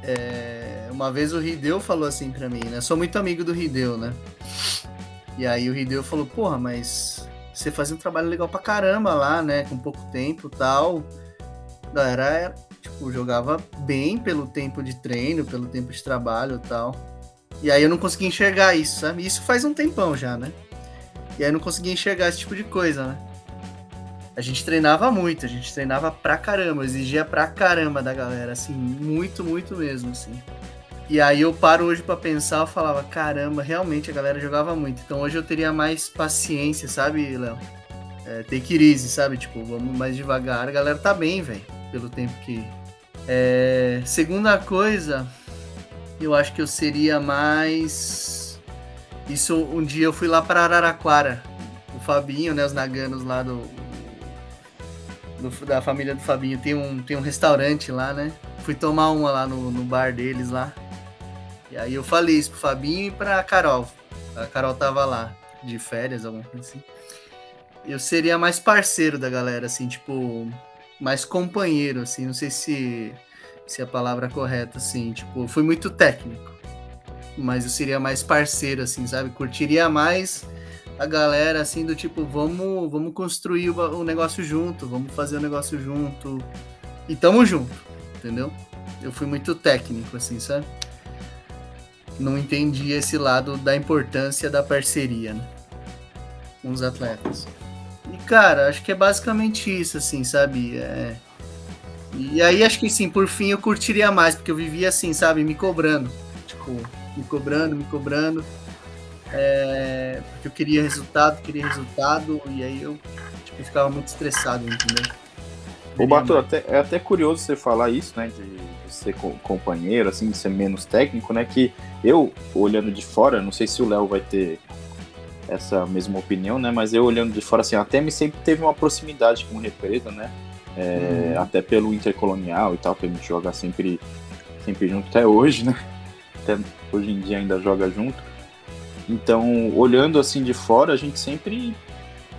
é, uma vez o Rideu falou assim pra mim, né? Sou muito amigo do Rideu, né? E aí o Hideo falou, porra, mas você fazia um trabalho legal pra caramba lá, né? Com pouco tempo tal. Galera, era, tipo, jogava bem pelo tempo de treino, pelo tempo de trabalho tal. E aí eu não conseguia enxergar isso, sabe? Isso faz um tempão já, né? E aí eu não conseguia enxergar esse tipo de coisa, né? A gente treinava muito, a gente treinava pra caramba, exigia pra caramba da galera, assim, muito, muito mesmo, assim. E aí eu paro hoje para pensar, eu falava, caramba, realmente a galera jogava muito. Então hoje eu teria mais paciência, sabe, Léo? É, take it easy, sabe? Tipo, vamos mais devagar. A galera tá bem, velho, pelo tempo que. É... Segunda coisa, eu acho que eu seria mais. Isso um dia eu fui lá para Araraquara. O Fabinho, né? Os naganos lá do, do, da família do Fabinho tem um, tem um restaurante lá, né? Fui tomar uma lá no, no bar deles lá. E aí eu falei isso pro Fabinho e pra Carol. A Carol tava lá, de férias, alguma coisa assim. Eu seria mais parceiro da galera, assim, tipo, mais companheiro, assim, não sei se, se é a palavra correta, assim, tipo, fui muito técnico. Mas eu seria mais parceiro, assim, sabe? Curtiria mais a galera, assim, do tipo, vamos, vamos construir o, o negócio junto, vamos fazer o negócio junto. E tamo junto, entendeu? Eu fui muito técnico, assim, sabe? Não entendi esse lado da importância da parceria né, com os atletas. E, cara, acho que é basicamente isso, assim, sabe? É... E aí, acho que, sim, por fim, eu curtiria mais, porque eu vivia assim, sabe? Me cobrando. Tipo, me cobrando, me cobrando. É... Porque eu queria resultado, queria resultado, e aí eu tipo, ficava muito estressado, entendeu? O Bato, até, é até curioso você falar isso, né? De ser companheiro, assim, de ser menos técnico, né? Que eu, olhando de fora, não sei se o Léo vai ter essa mesma opinião, né? Mas eu olhando de fora, assim, até me sempre teve uma proximidade com o Represa, né? É, hum. Até pelo intercolonial e tal, que a gente joga sempre, sempre junto, até hoje, né? Até hoje em dia ainda joga junto. Então, olhando assim de fora, a gente sempre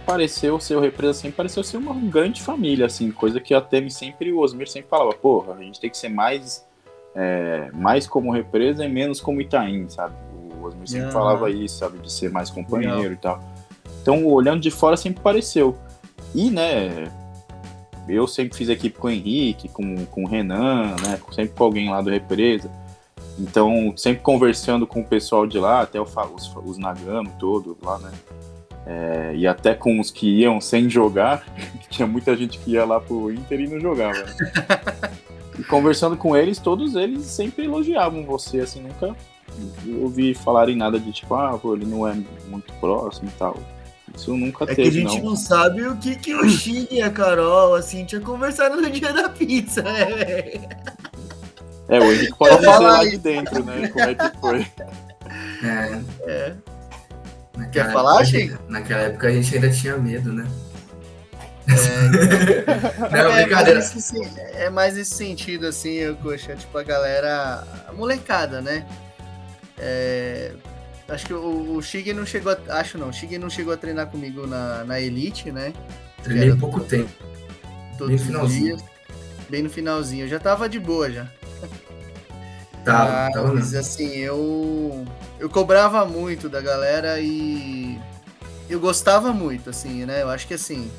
pareceu ser o Represa sempre pareceu ser uma grande família, assim, coisa que até me sempre o Osmir sempre falava, porra, a gente tem que ser mais é, mais como Represa e menos como Itaim, sabe? O Osmir sempre falava isso, sabe, de ser mais companheiro e tal. Então, olhando de fora sempre pareceu. E, né, eu sempre fiz equipe com o Henrique, com, com o Renan, né, sempre com alguém lá do Represa. Então, sempre conversando com o pessoal de lá, até os, os Nagano todo lá, né? É, e até com os que iam sem jogar, tinha muita gente que ia lá pro Inter e não jogava. Né? e conversando com eles, todos eles sempre elogiavam você, assim, nunca ouvi falarem nada de tipo, ah, pô, ele não é muito próximo e tal. Isso nunca é teve, que a gente não. não sabe o que, que o Chile e a Carol, assim, tinha conversado no dia da pizza, né, É, o Henrique pode dizer lá de dentro, né, como é que foi. É. é. Naquela Quer época- falar, Chico? Naquela época a gente ainda tinha medo, né? É, Não, é, brincadeira. mais nesse, sen- é mais nesse sentido, assim, eu coxa, tipo, a galera. A molecada, né? É, acho que o, o Shige não chegou a, Acho não, o Shige não chegou a treinar comigo na, na Elite, né? Treinei pouco tempo. Todos Bem os finalzinho. dias. Bem no finalzinho. Eu já tava de boa já. Tava, tava Mas assim, eu. Eu cobrava muito da galera e. Eu gostava muito, assim, né? Eu acho que assim.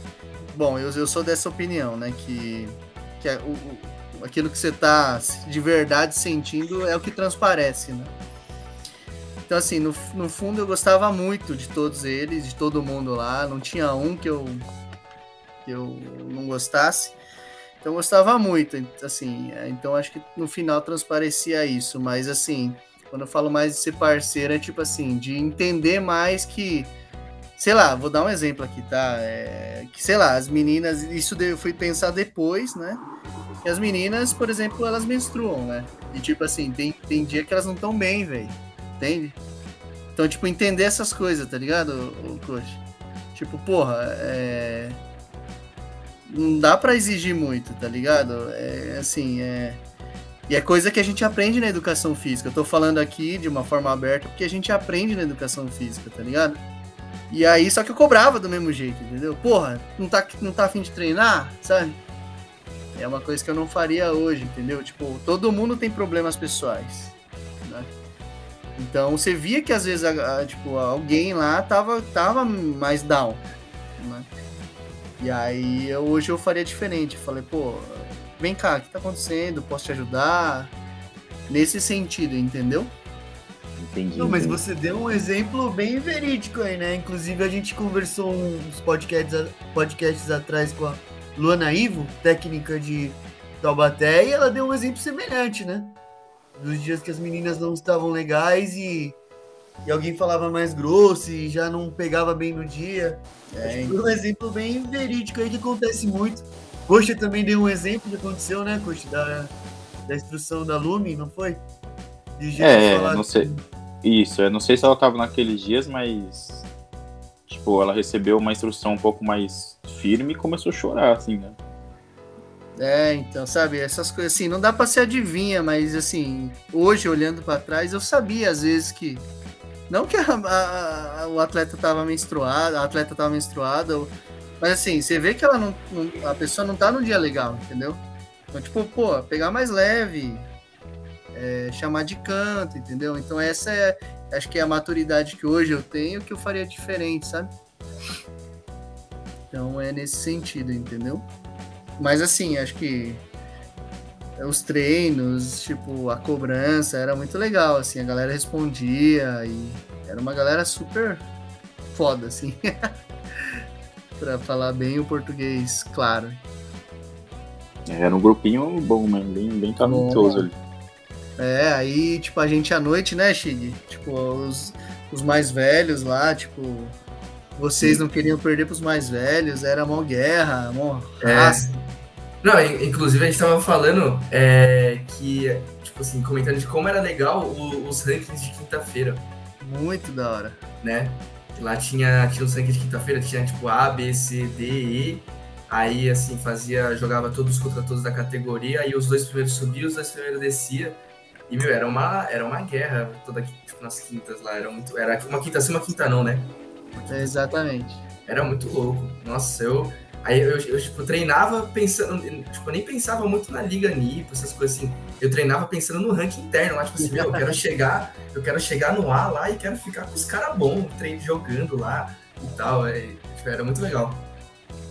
Bom, eu, eu sou dessa opinião, né? Que, que é o, aquilo que você tá de verdade sentindo é o que transparece, né? Então, assim, no, no fundo eu gostava muito de todos eles, de todo mundo lá. Não tinha um que eu, que eu não gostasse. Então eu gostava muito, assim, é, então acho que no final transparecia isso, mas assim, quando eu falo mais de ser parceiro, é tipo assim, de entender mais que, sei lá, vou dar um exemplo aqui, tá? É, que, sei lá, as meninas, isso eu fui pensar depois, né? Que as meninas, por exemplo, elas menstruam, né? E tipo assim, tem, tem dia que elas não estão bem, velho, entende? Então, tipo, entender essas coisas, tá ligado, o coach? Tipo, porra, é não dá pra exigir muito, tá ligado? É assim, é. E é coisa que a gente aprende na educação física. Eu tô falando aqui de uma forma aberta porque a gente aprende na educação física, tá ligado? E aí, só que eu cobrava do mesmo jeito, entendeu? Porra, não tá, não tá afim de treinar, sabe? É uma coisa que eu não faria hoje, entendeu? Tipo, todo mundo tem problemas pessoais, né? Então, você via que às vezes, a- a- tipo, alguém lá tava, tava mais down, né? E aí eu- hoje eu faria diferente. Falei, pô, vem cá, o que tá acontecendo? Posso te ajudar? Nesse sentido, entendeu? Entendi. Não, mas entendi. você deu um exemplo bem verídico aí, né? Inclusive a gente conversou uns podcasts, podcasts atrás com a Luana Ivo, técnica de Taubaté, e ela deu um exemplo semelhante, né? Dos dias que as meninas não estavam legais e, e alguém falava mais grosso e já não pegava bem no dia. É, um exemplo bem verídico aí que acontece muito. Coxa também deu um exemplo que aconteceu, né, Coxa? Da, da instrução da Lume, não foi? De jeito É, falar não sei. Isso, eu não sei se ela tava naqueles dias, mas. Tipo, ela recebeu uma instrução um pouco mais firme e começou a chorar, assim, né? É, então, sabe, essas coisas assim, não dá pra se adivinha, mas assim, hoje olhando pra trás, eu sabia às vezes que não que a- a- a- o atleta tava menstruado, a atleta tava menstruada, ou- mas assim, você vê que ela não, não- a pessoa não tá num dia legal, entendeu? Então, tipo, pô, pegar mais leve, é, chamar de canto, entendeu? Então essa é, acho que é a maturidade que hoje eu tenho que eu faria diferente, sabe? Então é nesse sentido, entendeu? Mas assim, acho que os treinos, tipo, a cobrança era muito legal, assim, a galera respondia e era uma galera super foda, assim. pra falar bem o português, claro. Era um grupinho bom, mano, bem, bem talentoso ali. É, aí, tipo, a gente à noite, né, Shig? Tipo, os, os mais velhos lá, tipo, vocês não queriam perder pros mais velhos, era mó guerra, mó É. Não, in- inclusive a gente tava falando é, que, tipo assim, comentando de como era legal o- os rankings de quinta-feira, Muito da hora. né? Lá tinha, tinha os rankings de quinta-feira, tinha tipo A, B, C, D, E. Aí, assim, fazia, jogava todos contra todos da categoria, aí os dois primeiros subiam, os dois primeiros descia. E, meu, era uma, era uma guerra toda tipo, nas quintas lá. Era muito. Era uma quinta sim, uma quinta não, né? É, exatamente. Era muito louco. Nossa, eu. Aí eu, eu, tipo, treinava pensando. Tipo, eu nem pensava muito na Liga NIP, essas coisas assim. Eu treinava pensando no ranking interno lá, tipo assim, meu, eu quero chegar, eu quero chegar no A lá e quero ficar com os caras bons, treino jogando lá e tal. É, tipo, era muito legal.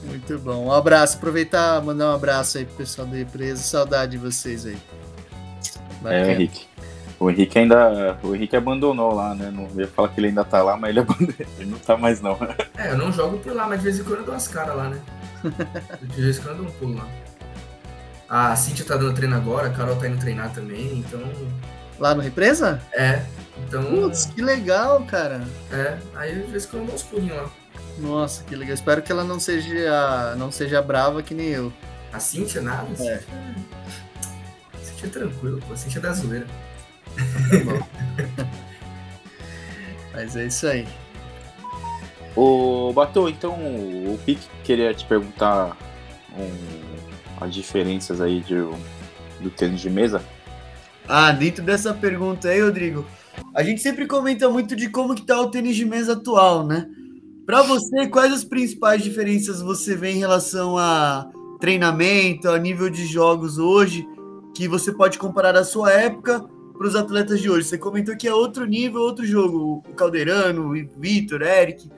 Muito bom. Um abraço. Aproveitar, mandar um abraço aí pro pessoal da empresa. Saudade de vocês aí. É, Bacana. Henrique. O Henrique ainda. O Henrique abandonou lá, né? Não ia falar que ele ainda tá lá, mas ele abandonou. Ele não tá mais, não. É, eu não jogo por lá, mas de vez em quando eu dou as caras lá, né? De vez em quando eu dou um pulo lá. A Cintia tá dando treino agora, a Carol tá indo treinar também, então. Lá no Represa? É. Então. Putz, que legal, cara. É, aí de vez em quando eu dou uns pulinhos lá. Nossa, que legal. Espero que ela não seja, não seja brava que nem eu. A Cintia nada? É. Cintia, a Cintia é tranquilo, pô. A Cintia é da zoeira. Tá. Mas é isso aí. Ô, Batô, então o Pique queria te perguntar um, as diferenças aí de, do tênis de mesa. Ah, dentro dessa pergunta aí, Rodrigo, a gente sempre comenta muito de como que tá o tênis de mesa atual, né? Para você, quais as principais diferenças você vê em relação a treinamento, a nível de jogos hoje, que você pode comparar da sua época para os atletas de hoje? Você comentou que é outro nível, outro jogo, o Calderano, o Vitor, Eric,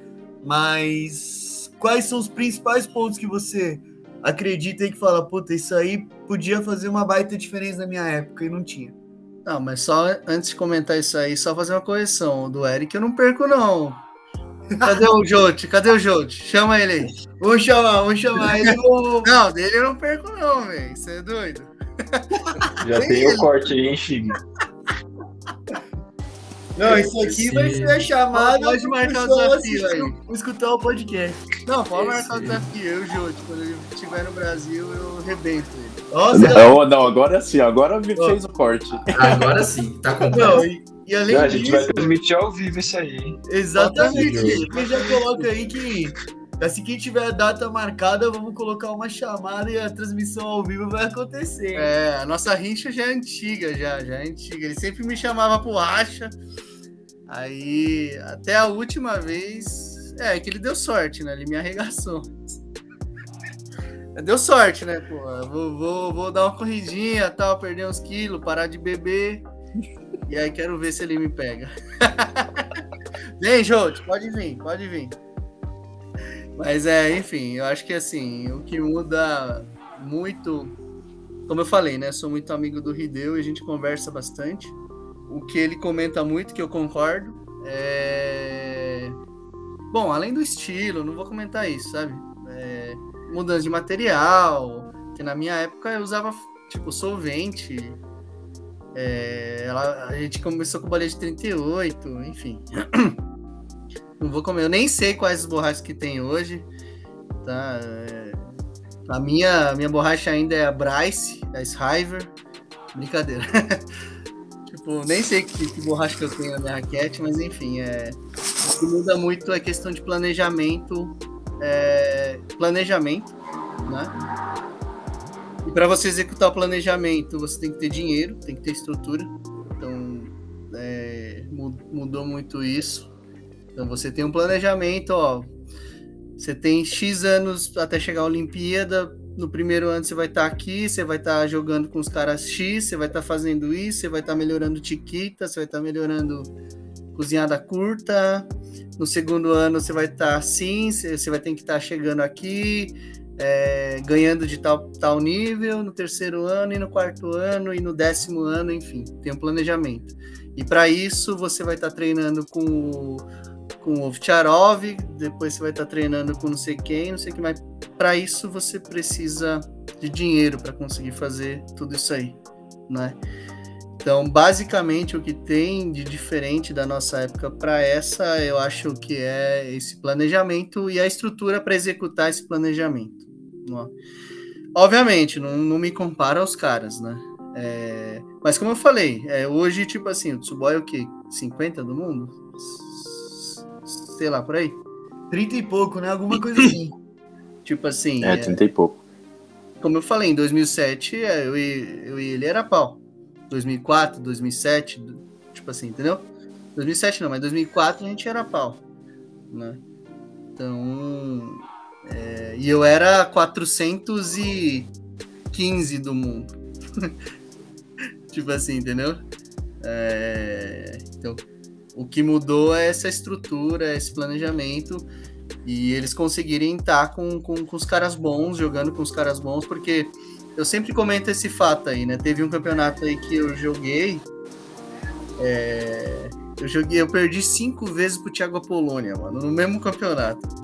mas quais são os principais pontos que você acredita e que fala, puta, isso aí podia fazer uma baita diferença na minha época e não tinha? Não, mas só antes de comentar isso aí, só fazer uma correção. Do Eric eu não perco, não. Cadê o Jote? Cadê o Jote? Chama ele aí. Vamos chamar, vamos chamar ele. Não, dele eu não perco, não, velho. Você é doido? Já tem o corte aí, hein, Chig? Não, isso aqui vai ser a chamada. Pode marcar o desafio aí. Vou escutar o podcast. Não, pode marcar o desafio. Eu o Jote, quando ele estiver no Brasil, eu rebento ele. Nossa, não, não, agora sim, agora me fez o corte. Agora sim, tá completo. Não, e, e além Não, a disso, gente vai transmitir ao vivo esse aí, hein? exatamente, aí, ele já coloca aí que assim que tiver a data marcada, vamos colocar uma chamada e a transmissão ao vivo vai acontecer. É, a nossa rincha já é antiga, já, já é antiga. Ele sempre me chamava pro racha. Aí, até a última vez, é que ele deu sorte, né? Ele me arregaçou. Deu sorte, né, pô? Vou, vou, vou dar uma corridinha, tal, perder uns quilos, parar de beber. E aí quero ver se ele me pega. Vem, Jote, pode vir, pode vir. Mas é, enfim, eu acho que assim, o que muda muito, como eu falei, né? Sou muito amigo do Rideu e a gente conversa bastante. O que ele comenta muito, que eu concordo, é. Bom, além do estilo, não vou comentar isso, sabe? É, mudança de material, que na minha época eu usava tipo solvente. É, ela, a gente começou com bolinha de 38, enfim. Não vou comer, eu nem sei quais as borrachas que tem hoje. Tá? É, a minha, minha borracha ainda é a Bryce, a Schriver. Brincadeira. tipo, nem sei que, que borracha que eu tenho na minha raquete, mas enfim, é, o que muda muito é questão de planejamento. é, planejamento, né? E para você executar o planejamento, você tem que ter dinheiro, tem que ter estrutura. Então, é, mu- mudou muito isso. Então, você tem um planejamento, ó. Você tem X anos até chegar à Olimpíada. No primeiro ano você vai estar aqui, você vai estar jogando com os caras X, você vai estar fazendo isso, você vai estar melhorando tiquita, você vai estar melhorando cozinhada curta. No segundo ano você vai estar assim, você vai ter que estar chegando aqui, é, ganhando de tal, tal nível no terceiro ano e no quarto ano e no décimo ano, enfim, tem um planejamento. E para isso você vai estar treinando com com o Ovtcharov, depois você vai estar treinando com não sei quem, não sei quem mais. Para isso você precisa de dinheiro para conseguir fazer tudo isso aí, né? Então, basicamente, o que tem de diferente da nossa época para essa, eu acho que é esse planejamento e a estrutura para executar esse planejamento. né? Obviamente, não, não me compara aos caras, né? É, mas como eu falei, é, hoje, tipo assim, o Tsuboy é o quê? 50 do mundo? Sei lá, por aí. 30 e pouco, né? Alguma coisa assim. Tipo assim, É, é, 30 e pouco. como eu falei, em 2007 é, eu e, eu e ele era pau. 2004, 2007, do- tipo assim, entendeu? 2007 não, mas 2004 a gente era pau, né? Então, é, e eu era 415 do mundo. tipo assim, entendeu? É, então, o que mudou é essa estrutura, esse planejamento e eles conseguirem estar com, com, com os caras bons, jogando com os caras bons, porque eu sempre comento esse fato aí, né? Teve um campeonato aí que eu joguei. é, eu joguei, eu perdi cinco vezes pro Thiago Apolônia, mano, no mesmo campeonato.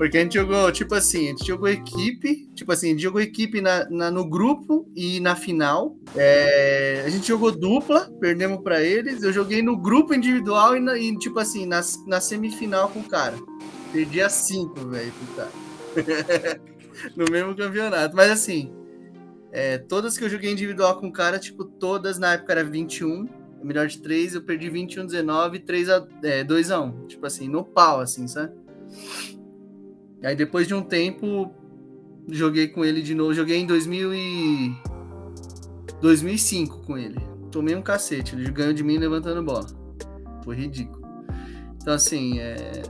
Porque a gente jogou, tipo assim, a gente jogou equipe, tipo assim, a gente jogou equipe na, na- no grupo e na final. É, a gente jogou dupla, perdemos pra eles. Eu joguei no grupo individual e, na- e, tipo assim, na, na semifinal com o cara. Perdi a cinco, velho, pro cara. no mesmo campeonato. Mas assim, é, todas que eu joguei individual com o cara, tipo, todas na época era 21. melhor de 3, eu perdi 21 19, 3 a, é, 2 a 1 Tipo assim, no pau, assim, sabe? Aí depois de um tempo, joguei com ele de novo. Joguei em 2000 e... 2005 com ele. Tomei um cacete. Ele ganhou de mim levantando bola. Foi ridículo. Então, assim, é...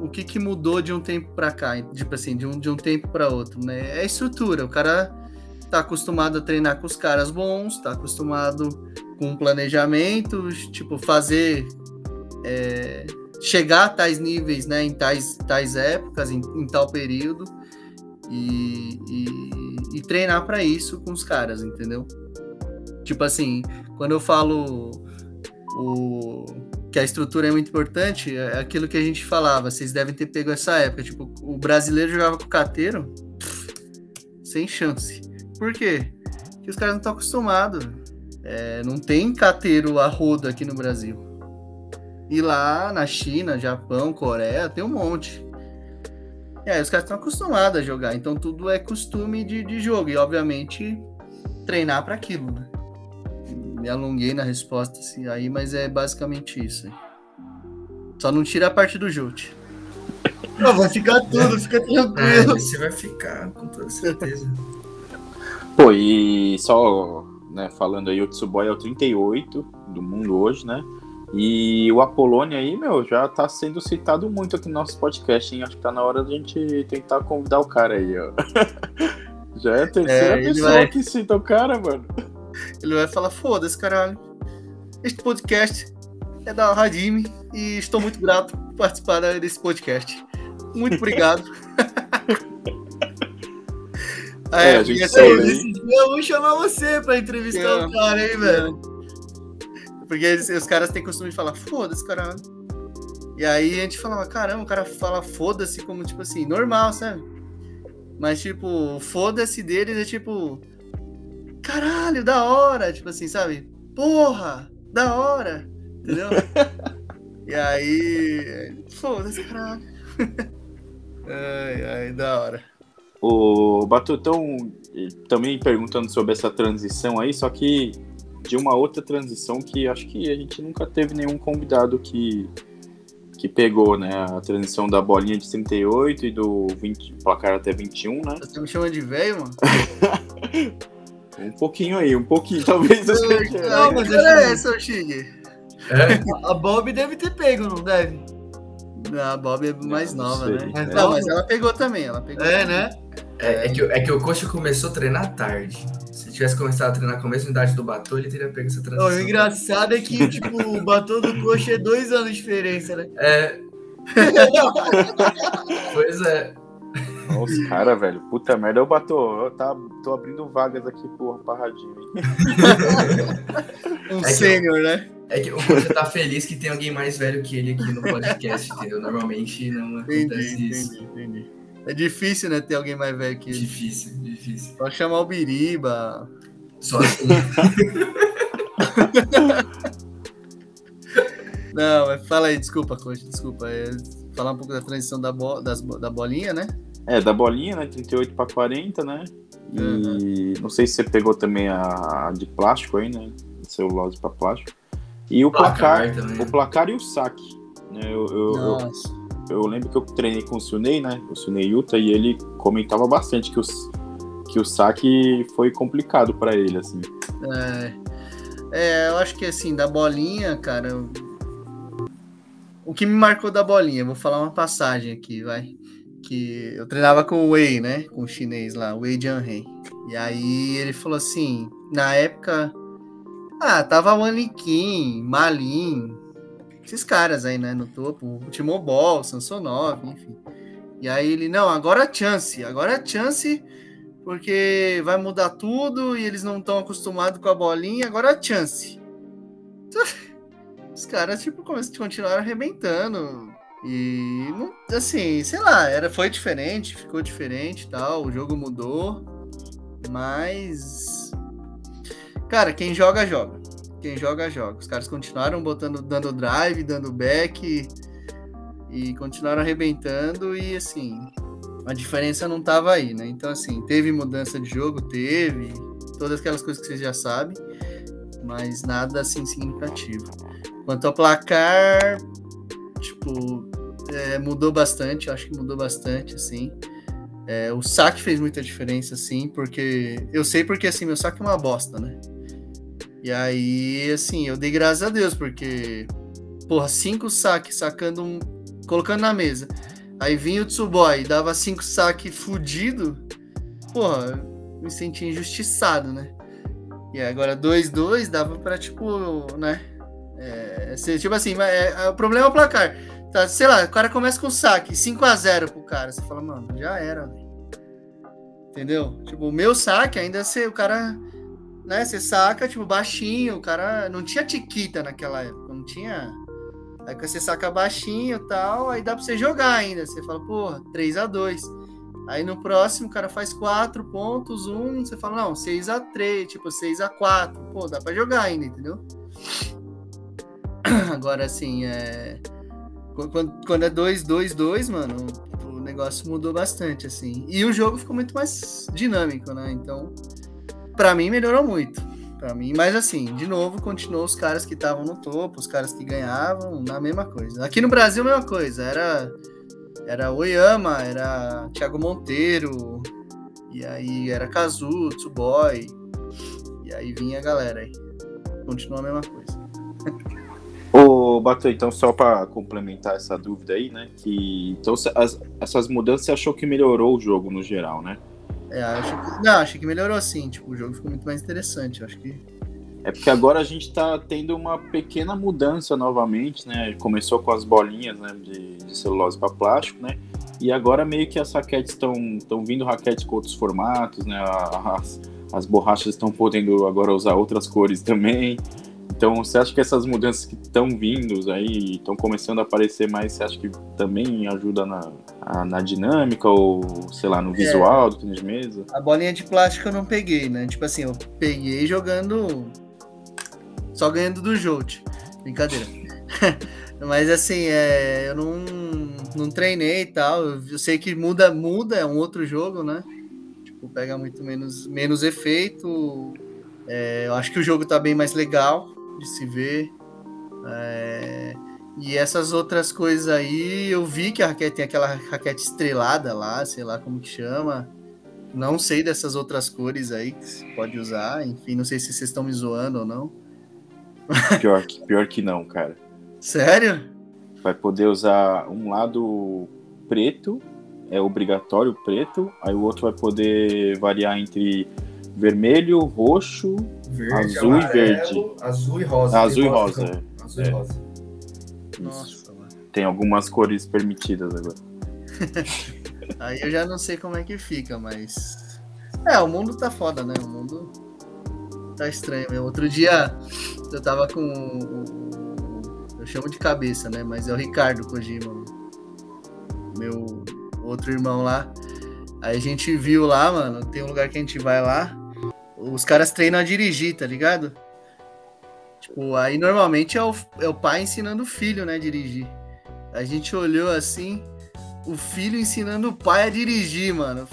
o que, que mudou de um tempo para cá? Tipo assim, de um, de um tempo para outro, né? É a estrutura. O cara tá acostumado a treinar com os caras bons, tá acostumado com planejamento, tipo, fazer. É, chegar a tais níveis, né, em tais, tais épocas, em, em tal período, e, e, e treinar para isso com os caras, entendeu? Tipo assim, quando eu falo o, que a estrutura é muito importante, é aquilo que a gente falava, vocês devem ter pego essa época, tipo, o brasileiro jogava com o cateiro, sem chance. Por quê? Porque os caras não estão acostumados. É, não tem cateiro a rodo aqui no Brasil. E lá na China, Japão, Coreia, tem um monte. E aí os caras estão acostumados a jogar. Então tudo é costume de, de jogo. E obviamente treinar para aquilo, né? Me alonguei na resposta assim, aí, mas é basicamente isso. Aí. Só não tira a parte do Jute. Não, vai ficar tudo, fica É, tranquilo. você vai ficar, com toda certeza. Pô, e só né, falando aí, o Tsuboi é o 38 do mundo hoje, né? E o Apolônia aí, meu, já tá sendo citado muito aqui no nosso podcast, hein? Acho que tá na hora da gente tentar convidar o cara aí, ó. Já é a terceira É, ele pessoa vai- que cita o cara, mano. Ele vai falar: foda-se, caralho. Este podcast é da Radime e estou muito grato por participar desse podcast. Muito obrigado. É, a gente eu vou chamar você pra entrevistar É. o cara, hein, velho? Porque eles- os caras têm costume de falar, foda-se, caralho. E aí a gente falava, caramba, o cara fala foda-se como, tipo assim, normal, sabe? Mas, tipo, foda-se deles é tipo, caralho, da hora, tipo assim, sabe? Porra, da hora, entendeu? e aí, foda-se, caralho. ai, ai, da hora. O Batutão eh, também perguntando sobre essa transição aí, só que de uma outra transição que acho que a gente nunca teve nenhum convidado que, que pegou, né? A transição da bolinha de 38 e do 20, placar até 21, né? Você me chama de velho, mano? Um pouquinho aí, um pouquinho, talvez eu seja. Não, Não, mas é eu- essa, Xig? É, A Bob deve ter pego, não deve? A Bob é mais Não nova, sei. né? Mas É. Não, mas ela pegou também, ela pegou. É, também. né? é, é que, é que o coach começou a treinar tarde. Se tivesse começado a treinar com a mesma idade do Batô, ele teria pego essa Não, transição. o engraçado é que, tipo, o batom do coxa é dois anos de diferença, né? É. pois é. Nossa, cara, velho. Puta merda, eu bato. Eu tá, tô abrindo vagas aqui pro Parradinho? Um É que- sênior, né? É que o coach tá feliz que tem alguém mais velho que ele aqui no podcast, entendeu? Normalmente não acontece Entendi, isso. entendi, entendi. É difícil, né, ter alguém mais velho que ele. Difícil, difícil. Só chamar o Biriba. Só assim. Não, mas fala aí, desculpa, coach, desculpa. É, falar um pouco da transição da, bo... das bo- da bolinha, né? É, da bolinha, né? 38 pra 40, né? E Uhum. não sei se você pegou também a, de plástico aí, né? Celulose pra plástico. E o placar, Placar também. o placar e o saque. Né? Eu, eu, Nossa. eu lembro que eu treinei com o Sunei, né? O Sunei Yuta, e ele comentava bastante que, os, que o saque foi complicado pra ele, assim. É, é, eu acho que assim, da bolinha, cara. eu- O que me marcou da bolinha, vou falar uma passagem aqui, vai. Que eu treinava com o Wei, né? Com o chinês lá, Wei Jianhei. E aí ele falou assim, na época. Ah, tava Anlikin, Malin, esses caras aí, né, no topo, o Timobol, Samsonov, enfim. E aí ele, não, agora é chance, agora é chance porque vai mudar tudo e eles não estão acostumados com a bolinha, agora é chance. Os caras, tipo, continuaram arrebentando. E, assim, sei lá, era, foi diferente, ficou diferente tal, o jogo mudou. Mas. Cara, quem joga, joga. Quem joga, joga. Os caras continuaram botando, dando drive, dando back e continuaram arrebentando e assim, a diferença não tava aí, né? Então, assim, teve mudança de jogo, teve, todas aquelas coisas que vocês já sabem. mas nada assim significativo. Quanto ao placar, tipo, é, mudou bastante, eu acho que mudou bastante, assim. É, o saque fez muita diferença, assim, porque eu sei porque assim, meu saque é uma bosta, né? E aí, assim, eu dei graças a Deus, porque, porra, cinco saques sacando um. colocando na mesa. Aí vinha o Tsuboy, dava cinco saques fudido. Porra, me senti injustiçado, né? E agora 2-2 dava pra, tipo, né? É, tipo assim, é, é, o problema é o placar. Tá, sei lá, o cara começa com saque, 5x0 pro cara. Você fala, mano, já era. Entendeu? Tipo, o meu saque ainda ser o cara, né? Você saca, tipo, baixinho, o cara não tinha tiquita naquela época, não tinha. Aí você saca baixinho e tal, aí dá pra você jogar ainda. Você fala, porra, 3 a 2 Aí no próximo o cara faz 4 pontos, 1, um, você fala, não, 6 a 3 tipo, 6 a 4 Pô, dá pra jogar ainda, entendeu? Agora, assim, é... Quando, quando é 2, 2, 2, mano, o negócio mudou bastante, assim. E o jogo ficou muito mais dinâmico, né? Então, para mim, melhorou muito. Para mim, mas assim, de novo, continuou os caras que estavam no topo, os caras que ganhavam, na mesma coisa. Aqui no Brasil, a mesma coisa. Era, era Oyama, era Thiago Monteiro, e aí era Kazu, Tsuboy, e aí vinha a galera aí. Continua a mesma coisa. Ô, Bato, então só para complementar essa dúvida aí, né? Que então as, essas mudanças você achou que melhorou o jogo no geral, né? É, acho que, não, acho que melhorou sim. Tipo, o jogo ficou muito mais interessante. Acho que é porque agora a gente tá tendo uma pequena mudança novamente, né? Começou com as bolinhas né, de, de celulose para plástico, né? E agora meio que as raquetes estão vindo raquetes com outros formatos, né? As, as borrachas estão podendo agora usar outras cores também. Então, você acha que essas mudanças que estão vindo aí, estão começando a aparecer mais, você acha que também ajuda na, a, na dinâmica ou, sei lá, no é. visual é, do tênis de mesa? A bolinha de plástico eu não peguei, né? Tipo assim, eu peguei jogando. Só ganhando do Jolt. Brincadeira. Mas assim, é, eu não, não treinei e tal. Eu sei que muda, muda, é um outro jogo, né? Tipo, pega muito menos, menos efeito. É, eu acho que o jogo tá bem mais legal de se ver. É... E essas outras coisas aí, eu vi que a raquete tem aquela raquete estrelada lá, sei lá como que chama. Não sei dessas outras cores aí que se pode usar. Enfim, não sei se vocês estão me zoando ou não. Pior que, pior que não, cara. Sério? Vai poder usar um lado preto, é obrigatório preto, aí o outro vai poder variar entre vermelho, roxo, Verde, azul amarelo, e verde. Azul e rosa. Ah, azul e rosa. rosa. É. Azul é. e rosa. Nossa, mano. Tem algumas cores permitidas agora. Aí eu já não sei como é que fica, mas. É, o mundo tá foda, né? O mundo tá estranho mesmo. Outro dia eu tava com. Eu chamo de cabeça, né? Mas é o Ricardo Kojima, meu outro irmão lá. Aí a gente viu lá, mano. Tem um lugar que a gente vai lá. Os caras treinam a dirigir, tá ligado? Tipo, aí normalmente é o, é o pai ensinando o filho, né, a dirigir. A gente olhou assim, o filho ensinando o pai a dirigir, mano.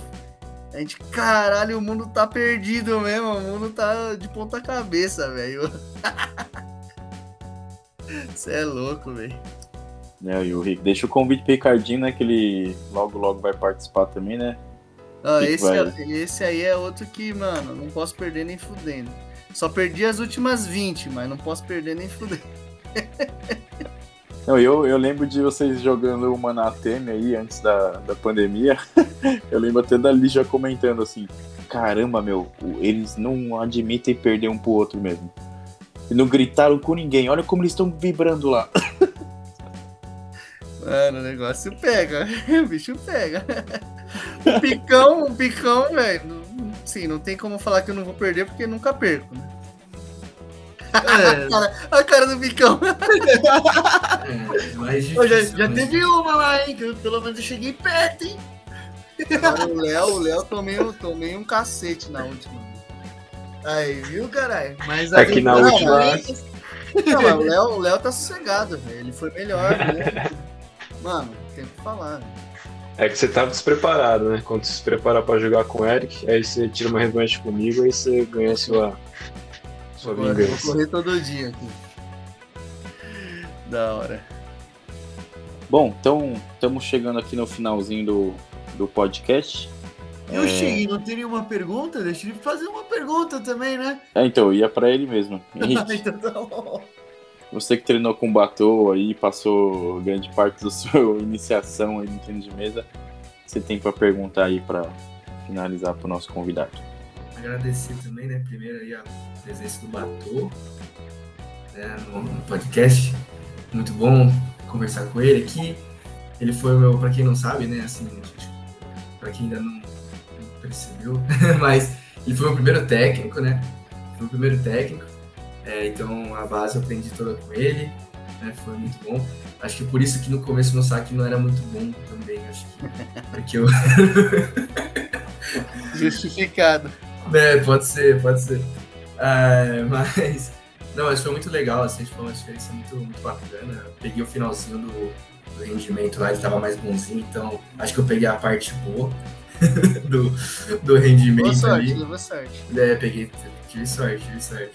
A gente, caralho, o mundo tá perdido mesmo, o mundo tá de ponta cabeça, velho. Você é louco, velho. É, e o Rick, deixa o convite pro Ricardinho, né, que ele logo, logo vai participar também, né? Ah, esse, é, esse aí é outro que, mano, não posso perder nem fudendo. Só perdi as últimas 20, mas não posso perder nem fudendo. Não, eu, eu lembro de vocês jogando uma na Atene aí antes da, da pandemia. eu lembro até da Lígia comentando assim: caramba, meu, eles não admitem perder um pro outro mesmo. E não gritaram com ninguém, olha como eles estão vibrando lá. Mano, o negócio pega, o bicho pega. O picão, o picão, velho. Sim, não tem como falar que eu não vou perder porque nunca perco, né? É. a, cara, a cara do picão. É, difícil, já, já teve uma lá, hein? Que eu, pelo menos eu cheguei perto, hein? Agora, o Léo, o Léo tomei, tomei um cacete na última. Aí, viu, caralho? Mas aí, Aqui na não, última. Não, o Léo, o Léo tá sossegado, velho. Ele foi melhor, né? Mano, tem que falar, né? É que você tava despreparado, né? Quando você se preparar pra jogar com o Eric, aí você tira uma revanche comigo, aí você ganha sua, Sua Vou vingança. correr todo dia aqui. Da hora. Bom, então estamos chegando aqui no finalzinho do, do podcast. E o Xing, não tem nenhuma pergunta? Deixa ele fazer uma pergunta também, né? É, então, eu ia pra ele mesmo. Então tá bom. Você que treinou com o aí, passou grande parte da sua iniciação aí no tênis de mesa, você tem pra perguntar aí pra finalizar pro nosso convidado. Agradecer também, né? Primeiro aí a presença do Batô né, no, podcast. Muito bom conversar com ele aqui. Ele foi o meu, pra quem não sabe, né? Assim, pra quem ainda não, percebeu, mas ele foi o primeiro técnico, né? Foi o primeiro técnico. É, então a base eu aprendi toda com ele. Né, foi muito bom. Acho que por isso que no começo meu saque não era muito bom também. Acho que porque eu Justificado. É, pode ser, pode ser. É, mas. Não, mas foi muito legal, assim, foi uma experiência muito, muito bacana. Eu peguei o finalzinho do, do rendimento lá, ele tava mais bonzinho, então acho que eu peguei a parte boa do, do rendimento Boa sorte, ali. boa sorte. É, peguei, tive sorte, tive sorte.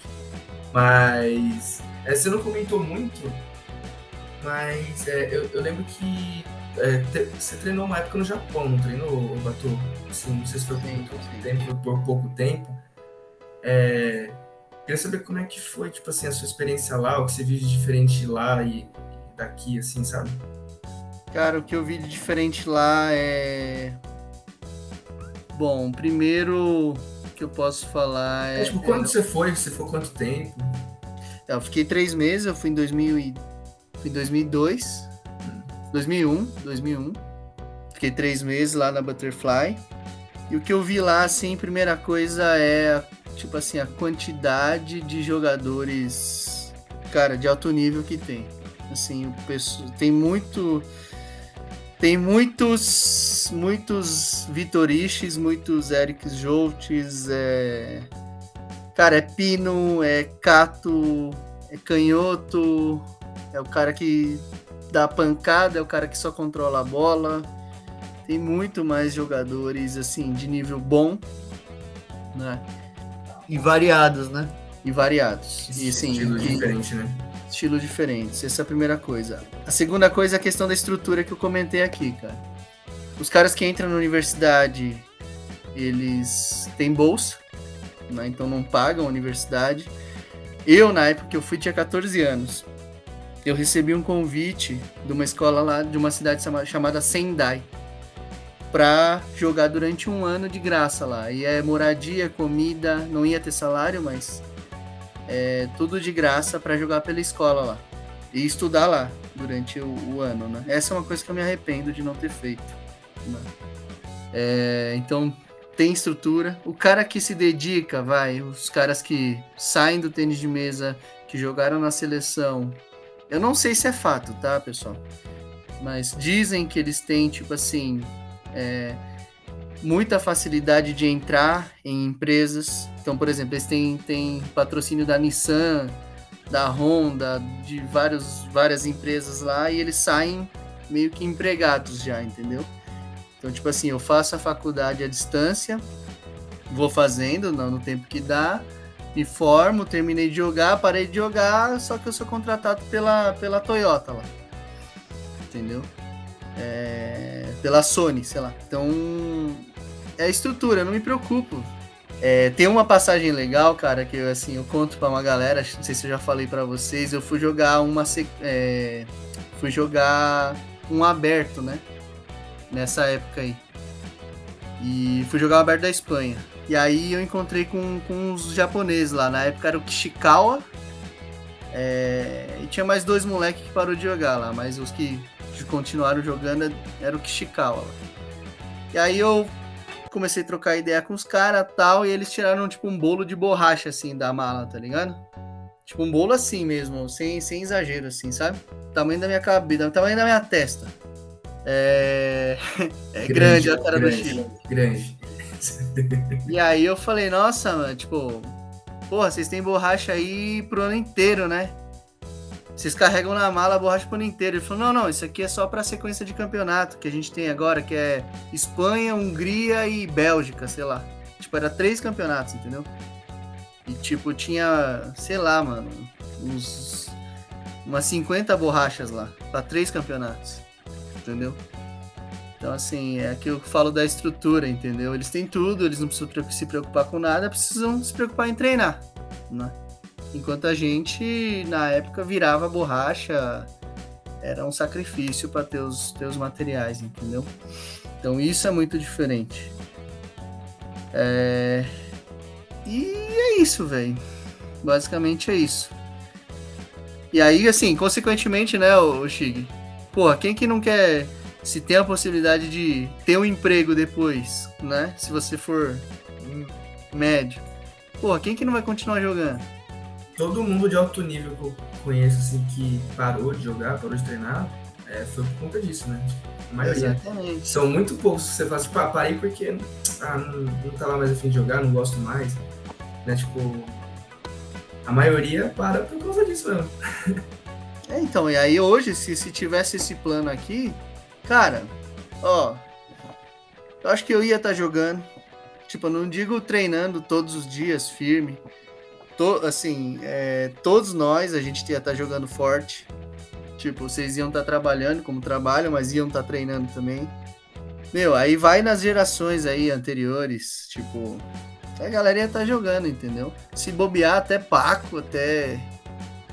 Mas é, você não comentou muito, mas é, eu, eu lembro que é, te- você treinou uma época no Japão, não treinou, Batu? Assim, não sei se foi por muito tempo, por pouco tempo. É, queria saber como é que foi, tipo assim, a sua experiência lá, o que você vive de diferente lá e, e daqui, assim, sabe? Cara, o que eu vi de diferente lá é. Bom, primeiro que eu posso falar é. É, tipo, quando você foi, você foi quanto tempo? Eu fiquei três meses, eu fui em 2000 e... fui em 2002, 2001, 2001. Fiquei três meses lá na Butterfly. E o que eu vi lá, assim, primeira coisa é, tipo assim, a quantidade de jogadores, cara, de alto nível que tem. Assim, o pesso- tem muito... Tem muitos, muitos Vitoriches, muitos Eric Joltes, é... Cara, é Pino, é Cato, é Canhoto, é o cara que dá pancada, é o cara que só controla a bola. Tem muito mais jogadores, assim, de nível bom, né? E variados, né? E variados. E, Estilo que- diferente, né? Estilos diferentes. Essa é a primeira coisa. A segunda coisa é a questão da estrutura que eu comentei aqui, cara. Os caras que entram na universidade, eles têm bolsa, né? então não pagam a universidade. Eu, na época que eu fui, tinha 14 anos. Eu recebi um convite de uma escola lá, de uma cidade chama- chamada Sendai, pra jogar durante um ano de graça lá. E é moradia, comida, não ia ter salário, mas é tudo de graça para jogar pela escola lá e estudar lá durante o, o ano, né? Essa é uma coisa que eu me arrependo de não ter feito. né? É, então tem estrutura. O cara que se dedica, vai, os caras que saem do tênis de mesa, que jogaram na seleção. Eu não sei se é fato, tá, pessoal? Mas dizem que eles têm, tipo assim, é, muita facilidade de entrar em empresas. Então, por exemplo, eles têm, têm patrocínio da Nissan, da Honda, de vários, várias empresas lá, e eles saem meio que empregados já, entendeu? Então, tipo assim, eu faço a faculdade à distância, vou fazendo no, tempo que dá, me formo, terminei de jogar, parei de jogar, só que eu sou contratado pela, pela Toyota lá. Entendeu? É, pela Sony, sei lá. Então, é a estrutura, não me preocupo. É, tem uma passagem legal, cara, que eu, assim, eu conto pra uma galera, não sei se eu já falei pra vocês, eu fui jogar uma. é, fui jogar um aberto, né? Nessa época aí. E fui jogar o aberto da Espanha. E aí eu encontrei com, com os japoneses lá. Na época era o Kishikawa. é, e tinha mais dois moleques que parou de jogar lá, mas os que continuaram jogando era o Kishikawa lá. E aí eu comecei a trocar ideia com os caras tal, e eles tiraram tipo um bolo de borracha assim da mala, tá ligado? Tipo um bolo assim mesmo, sem, sem exagero assim, sabe? Tamanho da minha cabeça, tamanho da minha testa. É, é grande, a cara do grande, Chile. Grande. E aí eu falei, nossa, mano, tipo, porra, vocês têm borracha aí pro ano inteiro, né? Vocês carregam na mala a borracha ano inteiro. Ele falou, não, não, isso aqui é só pra sequência de campeonato que a gente tem agora, que é Espanha, Hungria e Bélgica, sei lá. Tipo, era três campeonatos, entendeu? E tipo, tinha, sei lá, mano, uns umas 50 borrachas lá, para três campeonatos. Entendeu? Então, assim, é que eu falo da estrutura, entendeu? Eles têm tudo, eles não precisam se preocupar com nada, precisam se preocupar em treinar, né? Enquanto a gente, na época, virava borracha, era um sacrifício para ter os, ter os materiais, entendeu? Então isso é muito diferente. É... E é isso, velho. Basicamente é isso. E aí, assim, consequentemente, né, o Shig? Porra, quem que não quer se tem a possibilidade de ter um emprego depois, né? Se você for médio. Porra, quem que não vai continuar jogando? Todo mundo de alto nível que eu conheço, assim, que parou de jogar, parou de treinar, é, foi por conta disso, né? Maioria. Exatamente. São muito poucos que você fala assim, pá, parei porque ah, não, não tava mais afim de jogar, não gosto mais. Né? Tipo, a maioria para por causa disso mesmo. É, então, e aí hoje, se, se tivesse esse plano aqui, cara, ó, eu acho que eu ia estar tá jogando. Tipo, eu não digo treinando todos os dias, firme to, assim, é, todos nós, a gente ia estar tá jogando forte. Tipo, vocês iam estar tá trabalhando como trabalham, mas iam estar tá treinando também. Meu, aí vai nas gerações aí anteriores, tipo, a galera ia estar tá jogando, entendeu? Se bobear até Paco, até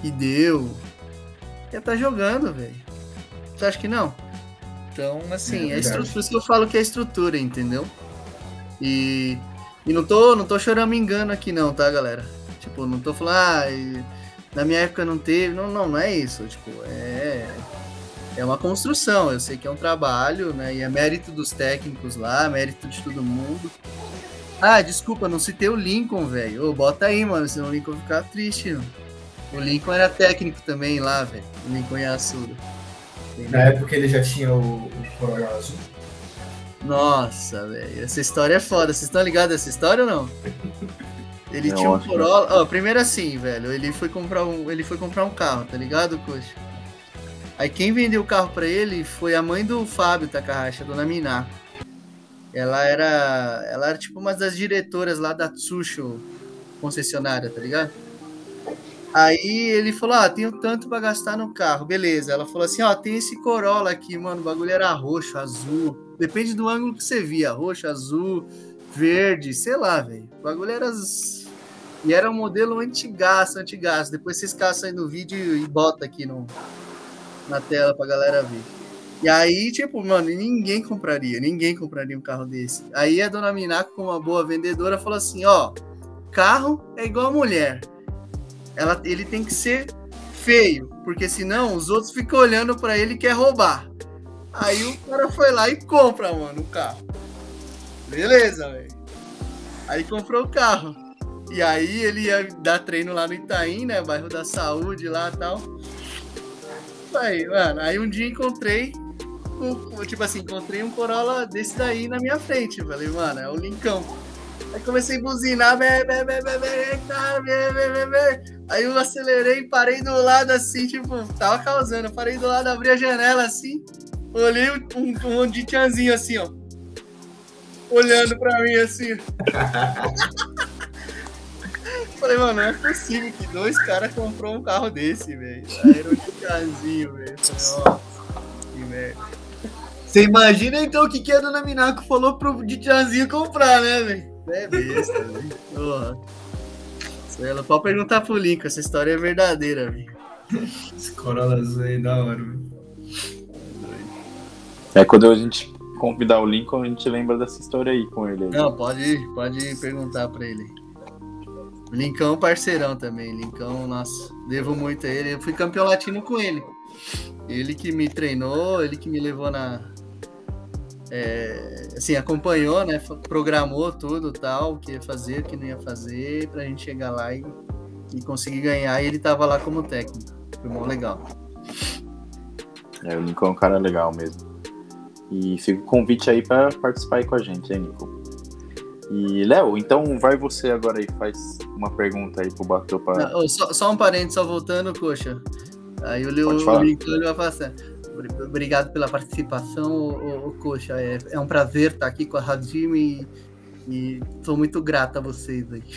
Ideu, ia estar tá jogando, velho. Você acha que não? Então, assim, é, é por isso que eu falo que é estrutura, entendeu? E, e não tô, não tô chorando engano aqui não, tá, galera? Tipo, não tô falando, ah, na minha época não teve. Não, não, não é isso. Tipo, é. É uma construção, eu sei que é um trabalho, né? E é mérito dos técnicos lá, mérito de todo mundo. Ah, desculpa, não citei o Lincoln, velho. Ô, bota aí, mano, senão o Lincoln ficar triste, mano. O Lincoln era técnico também lá, velho. O Lincoln e a Suda. Na época ele já tinha o, o Corolla Azul. Nossa, velho. Essa história é foda. Vocês estão ligados nessa história ou não? Ele é tinha ótimo. um Corolla. Ó, primeiro assim, velho, ele foi comprar um, ele foi comprar um carro, tá ligado, coxa? Aí quem vendeu o carro para ele foi a mãe do Fábio Takahashi, a dona Miná. Ela era, ela era tipo uma das diretoras lá da Tsusho concessionária, tá ligado? Aí ele falou: Ah, tenho tanto para gastar no carro. Beleza. Ela falou assim: Ó, tem esse Corolla aqui, mano. O bagulho era roxo, azul. Depende do ângulo que você via: roxo, azul, verde, sei lá, velho. O bagulho era e era um modelo antigaço, antigaço. Depois vocês caçam aí no vídeo e bota aqui no, na tela pra galera ver. E aí, tipo, mano, ninguém compraria, ninguém compraria um carro desse. Aí a dona Minaco, como uma boa vendedora, falou assim: ó, carro é igual a mulher. Ela, ele tem que ser feio, porque senão os outros ficam olhando para ele e quer roubar. Aí o cara foi lá e compra, mano, o carro. Beleza, velho. Aí comprou o carro. E aí ele ia dar treino lá no Itaim, né? Bairro da Saúde lá e tal. Aí, mano, aí um dia encontrei tipo assim, encontrei um Corolla desse daí na minha frente. Falei, mano, é o Lincão. Aí comecei a buzinar, bé, bé, bé, bé, bé, aí eu acelerei, parei do lado assim, tipo, tava causando. Parei do lado, abri a janela assim, olhei um, um, um de tchanzinho assim, ó. Olhando pra mim assim. Falei, mano, não é possível que dois caras comprou um carro desse, velho. Um casinho, velho. Falei, ó, que merda. Você imagina então o que, que a dona Minaco falou pro Ditianzinho comprar, né, velho? É besta, velho. Porra. Ela pode perguntar pro Lincoln, essa história é verdadeira, velho. Esse Corolla azul aí da hora, velho. É quando a gente convidar o Lincoln, a gente lembra dessa história aí com ele. Não, pode, pode perguntar pra ele. Lincão parceirão também. Lincão, nossa, devo muito a ele. Eu fui campeão latino com ele. Ele que me treinou, ele que me levou na. É, assim, acompanhou, né? Programou tudo tal, o que ia fazer, o que não ia fazer, pra gente chegar lá e, e conseguir ganhar. E ele tava lá como técnico. Foi mó legal. É, o Lincoln é um cara legal mesmo. E fica o convite aí para participar aí com a gente, hein, Nico? E, Léo, então vai você agora aí, faz uma pergunta aí pro Bateu para. Só, só, um parênteses, só voltando, coxa. Aí o Lincoln vai passar. Obrigado pela participação, o, o, Coxa. É, é, um prazer estar aqui com a Radim e, e sou muito grata a vocês aí.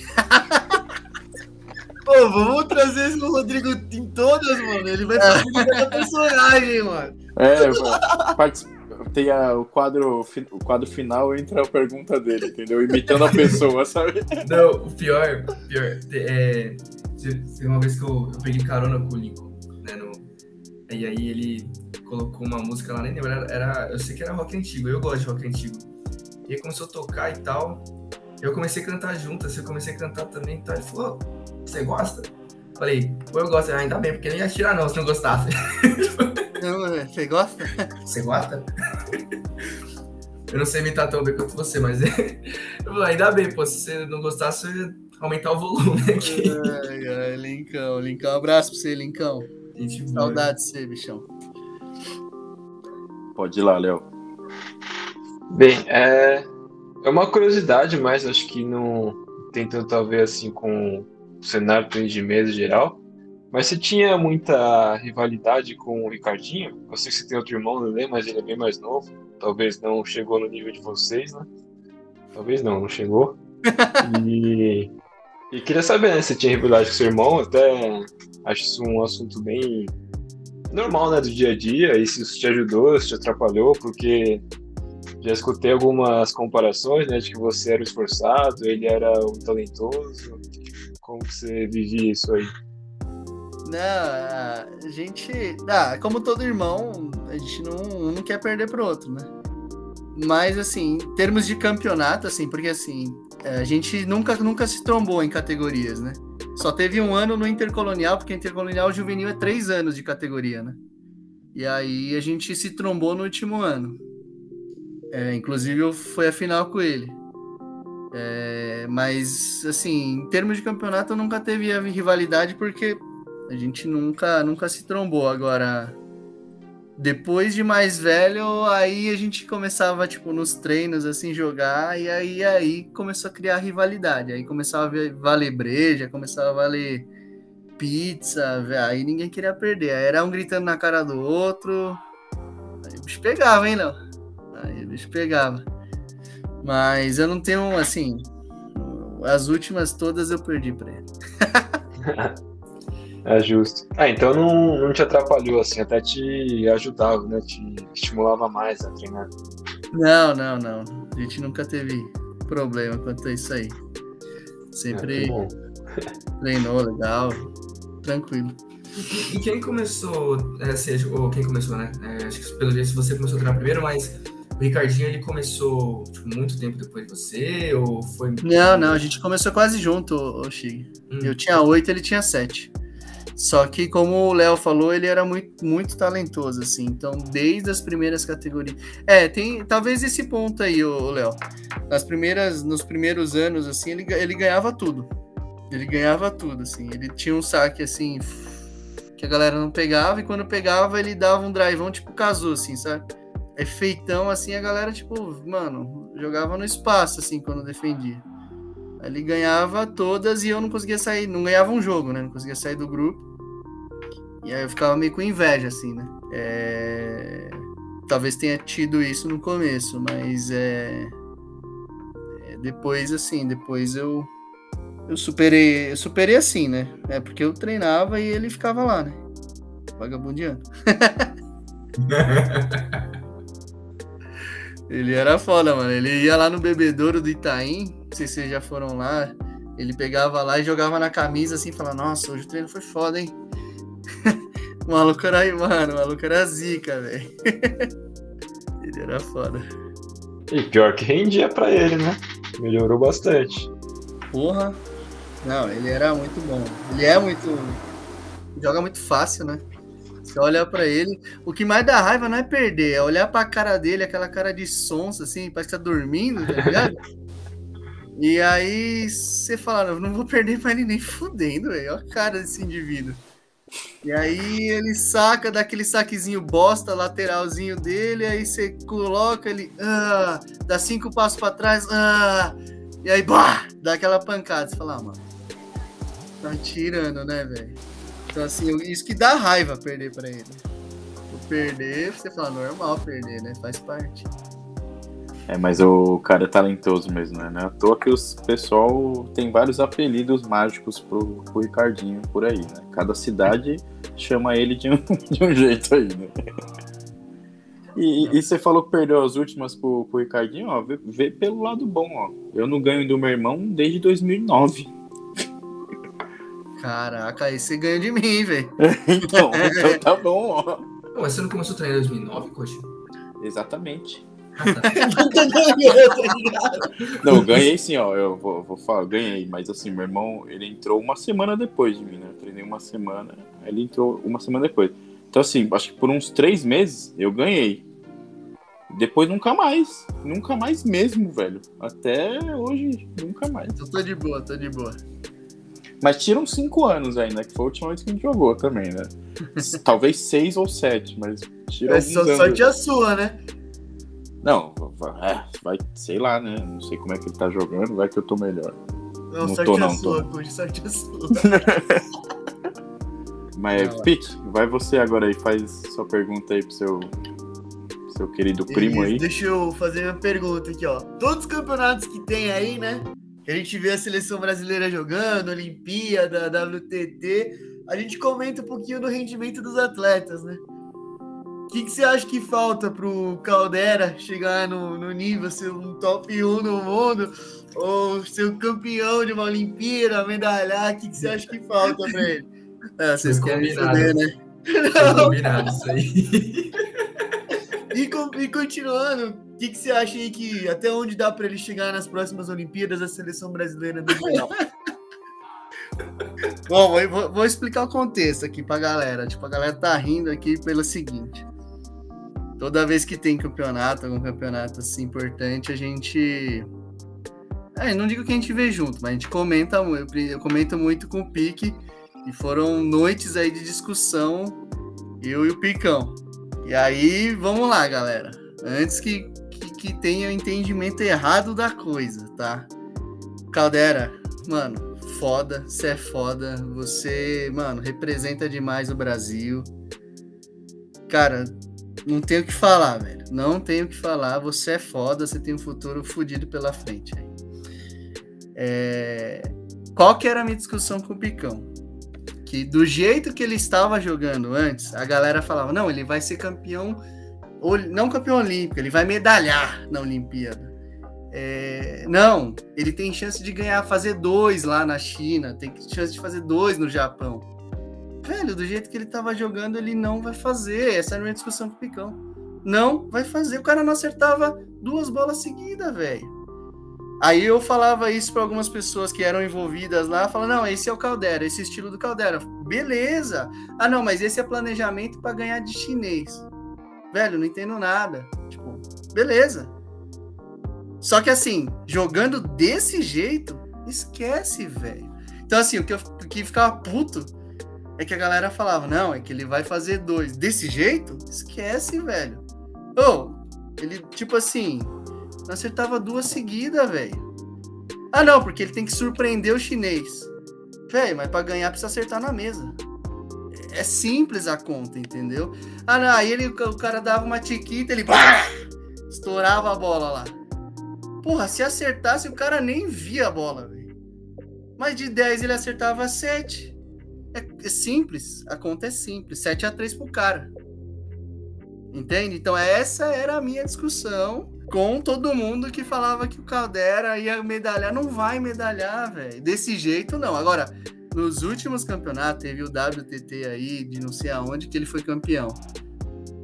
Ô, vamos trazer esse Rodrigo em todas, mano. Ele vai fazer cada personagem, mano. É, mano, participa- tem a- o, quadro, o quadro final entra a pergunta dele, entendeu? Imitando a pessoa, sabe? Não, o pior, pior, é. Teve uma vez que eu, eu peguei carona com o Lincoln, né? No, e aí ele colocou uma música lá, nem lembro, era, era- eu sei que era rock antigo, eu gosto de rock antigo. E aí começou a tocar e tal. Eu comecei a cantar junto, assim, eu comecei a cantar também e tal. Ele falou, você gosta? Falei, eu gosto, ainda bem, porque nem ia tirar não se não gostasse. Não, é, Você gosta? Você gosta? Eu não sei imitar tão bem quanto você, mas ainda bem, pô, se você não gostasse, aumentar o volume aqui. Ai, ai, Lincão, Lincão. Um abraço pra você, Lincão. Gente. Saudade de você, bichão. Pode ir lá, Léo. Bem, é, é uma curiosidade, mas acho que não tem tanto a ver assim com o cenário do de mesa geral. Mas você tinha muita rivalidade com o Ricardinho? Eu sei que você tem outro irmão, Lelê, mas ele é bem mais novo. Talvez não chegou no nível de vocês, né? Talvez não, não chegou. E, e queria saber, né? Se tinha rivalidade com seu irmão, até acho isso um assunto bem normal, né? Do dia a dia, e se isso te ajudou, se te atrapalhou, porque já escutei algumas comparações, né, de que você era o esforçado, ele era o talentoso. Como que você vivia isso aí? Não, a gente. Ah, como todo irmão, a gente não, um não quer perder pro outro, né? Mas, assim, em termos de campeonato, assim, porque assim, a gente nunca, nunca se trombou em categorias, né? Só teve um ano no Intercolonial, porque Intercolonial Juvenil é três anos de categoria, né? E aí a gente se trombou no último ano. É, inclusive eu fui a final com ele. É, mas, assim, em termos de campeonato, nunca teve rivalidade, porque a gente nunca, nunca se trombou. Agora, depois de mais velho, aí a gente começava, tipo, nos treinos, assim, jogar, e aí, aí começou a criar rivalidade. Aí começava a valer breja, começava a valer pizza, aí ninguém queria perder. Aí era um gritando na cara do outro. Aí o bicho pegava, hein, Léo? Aí o bicho pegava. Mas eu não tenho, assim. As últimas todas eu perdi pra ele. É justo. Ah, então não, não te atrapalhou, assim, até te ajudava, né? Te estimulava mais a treinar. Não, não, não. A gente nunca teve problema quanto a isso aí. Sempre bom. treinou legal, tranquilo. E quem começou, é, assim, ou quem começou, né? É, acho que pelo jeito você começou a treinar primeiro, mas o Ricardinho ele começou tipo, muito tempo depois de você? Ou foi. Não, não, a gente começou quase junto, ô Chig. Hum. Eu tinha oito, ele tinha sete. Só que, como o Léo falou, ele era muito, muito talentoso, assim. Então, desde as primeiras categorias. É, tem talvez esse ponto aí, ô Léo. Nas primeiras, nos primeiros anos, assim, ele, ele ganhava tudo. Ele ganhava tudo, assim. Ele tinha um saque, assim, que a galera não pegava, e quando pegava, ele dava um drivão tipo Kazu, assim, sabe? É feitão, assim, a galera, tipo, mano, jogava no espaço, assim, quando defendia. Ele ganhava todas e eu não conseguia sair, não ganhava um jogo, né? Não conseguia sair do grupo. E aí eu ficava meio com inveja, assim, né? É, Talvez tenha tido isso no começo, mas é... é, Depois, assim, depois eu. Eu superei, eu superei assim, né? É porque eu treinava e ele ficava lá, né? Vagabundeando. Ele era foda, mano. Ele ia lá no bebedouro do Itaim. Não sei se vocês já foram lá. Ele pegava lá e jogava na camisa assim, falava, nossa, hoje o treino foi foda, hein? o maluco era aí, mano. O maluco era zica, velho. ele era foda. E pior que rendia pra ele, né? Melhorou bastante. Porra. Não, ele era muito bom. Ele é muito. Joga muito fácil, né? Você olha pra ele. O que mais dá raiva não é perder, é olhar pra cara dele, aquela cara de sonso, assim, parece que tá dormindo, tá ligado? e aí você fala, "Não, não vou perder pra ele nem fudendo, velho. Olha a cara desse indivíduo. E aí ele saca daquele saquezinho bosta, lateralzinho dele, aí você coloca ele, ah, dá cinco passos pra trás, ah, e aí, bah, dá aquela pancada. Você fala, ah, mano, tá tirando, né, velho? Então, assim, isso que dá raiva perder pra ele. O perder, você fala, normal perder, né? Faz parte. É, mas o cara é talentoso mesmo, né? É à toa que os pessoal tem vários apelidos mágicos pro, pro Ricardinho por aí, né? Cada cidade chama ele de um, de um jeito aí, né? E, e, você falou que perdeu as últimas pro, pro Ricardinho, ó, vê, vê, pelo lado bom, ó. Eu não ganho do meu irmão desde 2009. Caraca, aí você ganha de mim, velho. então, então, tá bom, ó. Mas você não começou a treinar em 2009, coach? Exatamente. não, ganhei sim, ó. Eu vou, vou falar, ganhei, mas assim, meu irmão, ele entrou uma semana depois de mim, né? Eu treinei uma semana, ele entrou uma semana depois. Então, assim, acho que por uns três meses eu ganhei. Depois nunca mais. Nunca mais mesmo, velho. Até hoje, nunca mais. Eu tô de boa, tô de boa. Mas tiram cinco anos ainda, que foi a última vez que a gente jogou também, né? Talvez seis ou sete, mas tira é só sorte a sua, né? Não, é, vai, sei lá, né? Não sei como é que ele tá jogando, vai que eu tô melhor. Não, não sorte tô, não, a sua, tô. sorte a sua. Mas, Pete, vai você agora aí, faz sua pergunta aí pro seu, seu querido primo aí. Deixa eu fazer uma pergunta aqui, ó. Todos os campeonatos que tem aí, né? Que a gente vê a seleção brasileira jogando, Olimpíada, WTT, a gente comenta um pouquinho do rendimento dos atletas, né? O que, que você acha que falta pro Caldera chegar no, no nível, ser um top 1 no mundo, ou ser um campeão de uma Olimpíada, medalhar? O que, que você acha que falta pra ele? É, vocês querem saber, né? Combinado isso aí. E, e, continuando, o que, que, você acha aí que até onde dá para ele chegar nas próximas Olimpíadas a seleção brasileira do Mundial? Bom, vou, vou, explicar o contexto aqui pra galera. Tipo, a galera tá rindo aqui pelo seguinte. Toda vez que tem campeonato, algum campeonato assim importante, a gente. É, não digo que a gente vê junto, mas a gente comenta, eu comento muito com o Pique e foram noites aí de discussão, eu e o Picão. E aí, vamos lá, galera. Antes que, que, que tenha o entendimento errado da coisa, tá? Caldera, mano, foda, você é foda. Você, mano, representa demais o Brasil. Cara, não tenho o que falar, velho. Não tenho o que falar. Você é foda, você tem um futuro fodido pela frente. É... Qual que era a minha discussão com o Picão? Que do jeito que ele estava jogando antes, a galera falava: não, ele vai ser campeão, não campeão olímpico, ele vai medalhar na Olimpíada. É, não, ele tem chance de ganhar, fazer dois lá na China, tem chance de fazer dois no Japão. Velho, do jeito que ele estava jogando, ele não vai fazer. Essa era a minha discussão com o Picão. Não vai fazer. O cara não acertava duas bolas seguidas, velho. Aí eu falava isso para algumas pessoas que eram envolvidas lá, falando, não, esse é o Caldera, esse estilo do Caldera. Beleza. Ah, não, mas esse é planejamento para ganhar de chinês. Velho, não entendo nada. Tipo, beleza. Só que assim, jogando desse jeito, esquece, velho. Então assim, o que eu que ficava puto é que a galera falava, não, é que ele vai fazer dois. Desse jeito? Esquece, velho. Ou, oh, ele, tipo assim, não acertava duas seguidas, velho. Ah, não, porque ele tem que surpreender o chinês. Velho, mas para ganhar precisa acertar na mesa. É simples a conta, entendeu? Ah, não, aí ele, o cara dava uma tiquita, ele bah, estourava a bola lá. Porra, se acertasse, o cara nem via a bola, velho. Mas de 10 ele acertava 7. É, é, simples, a conta é simples. 7 a 3 pro cara. Entende? Então essa era a minha discussão com todo mundo que falava que o Caldera ia medalhar. Não vai medalhar, velho. Desse jeito, não. Agora, nos últimos campeonatos, teve o WTT aí, de não sei aonde, que ele foi campeão.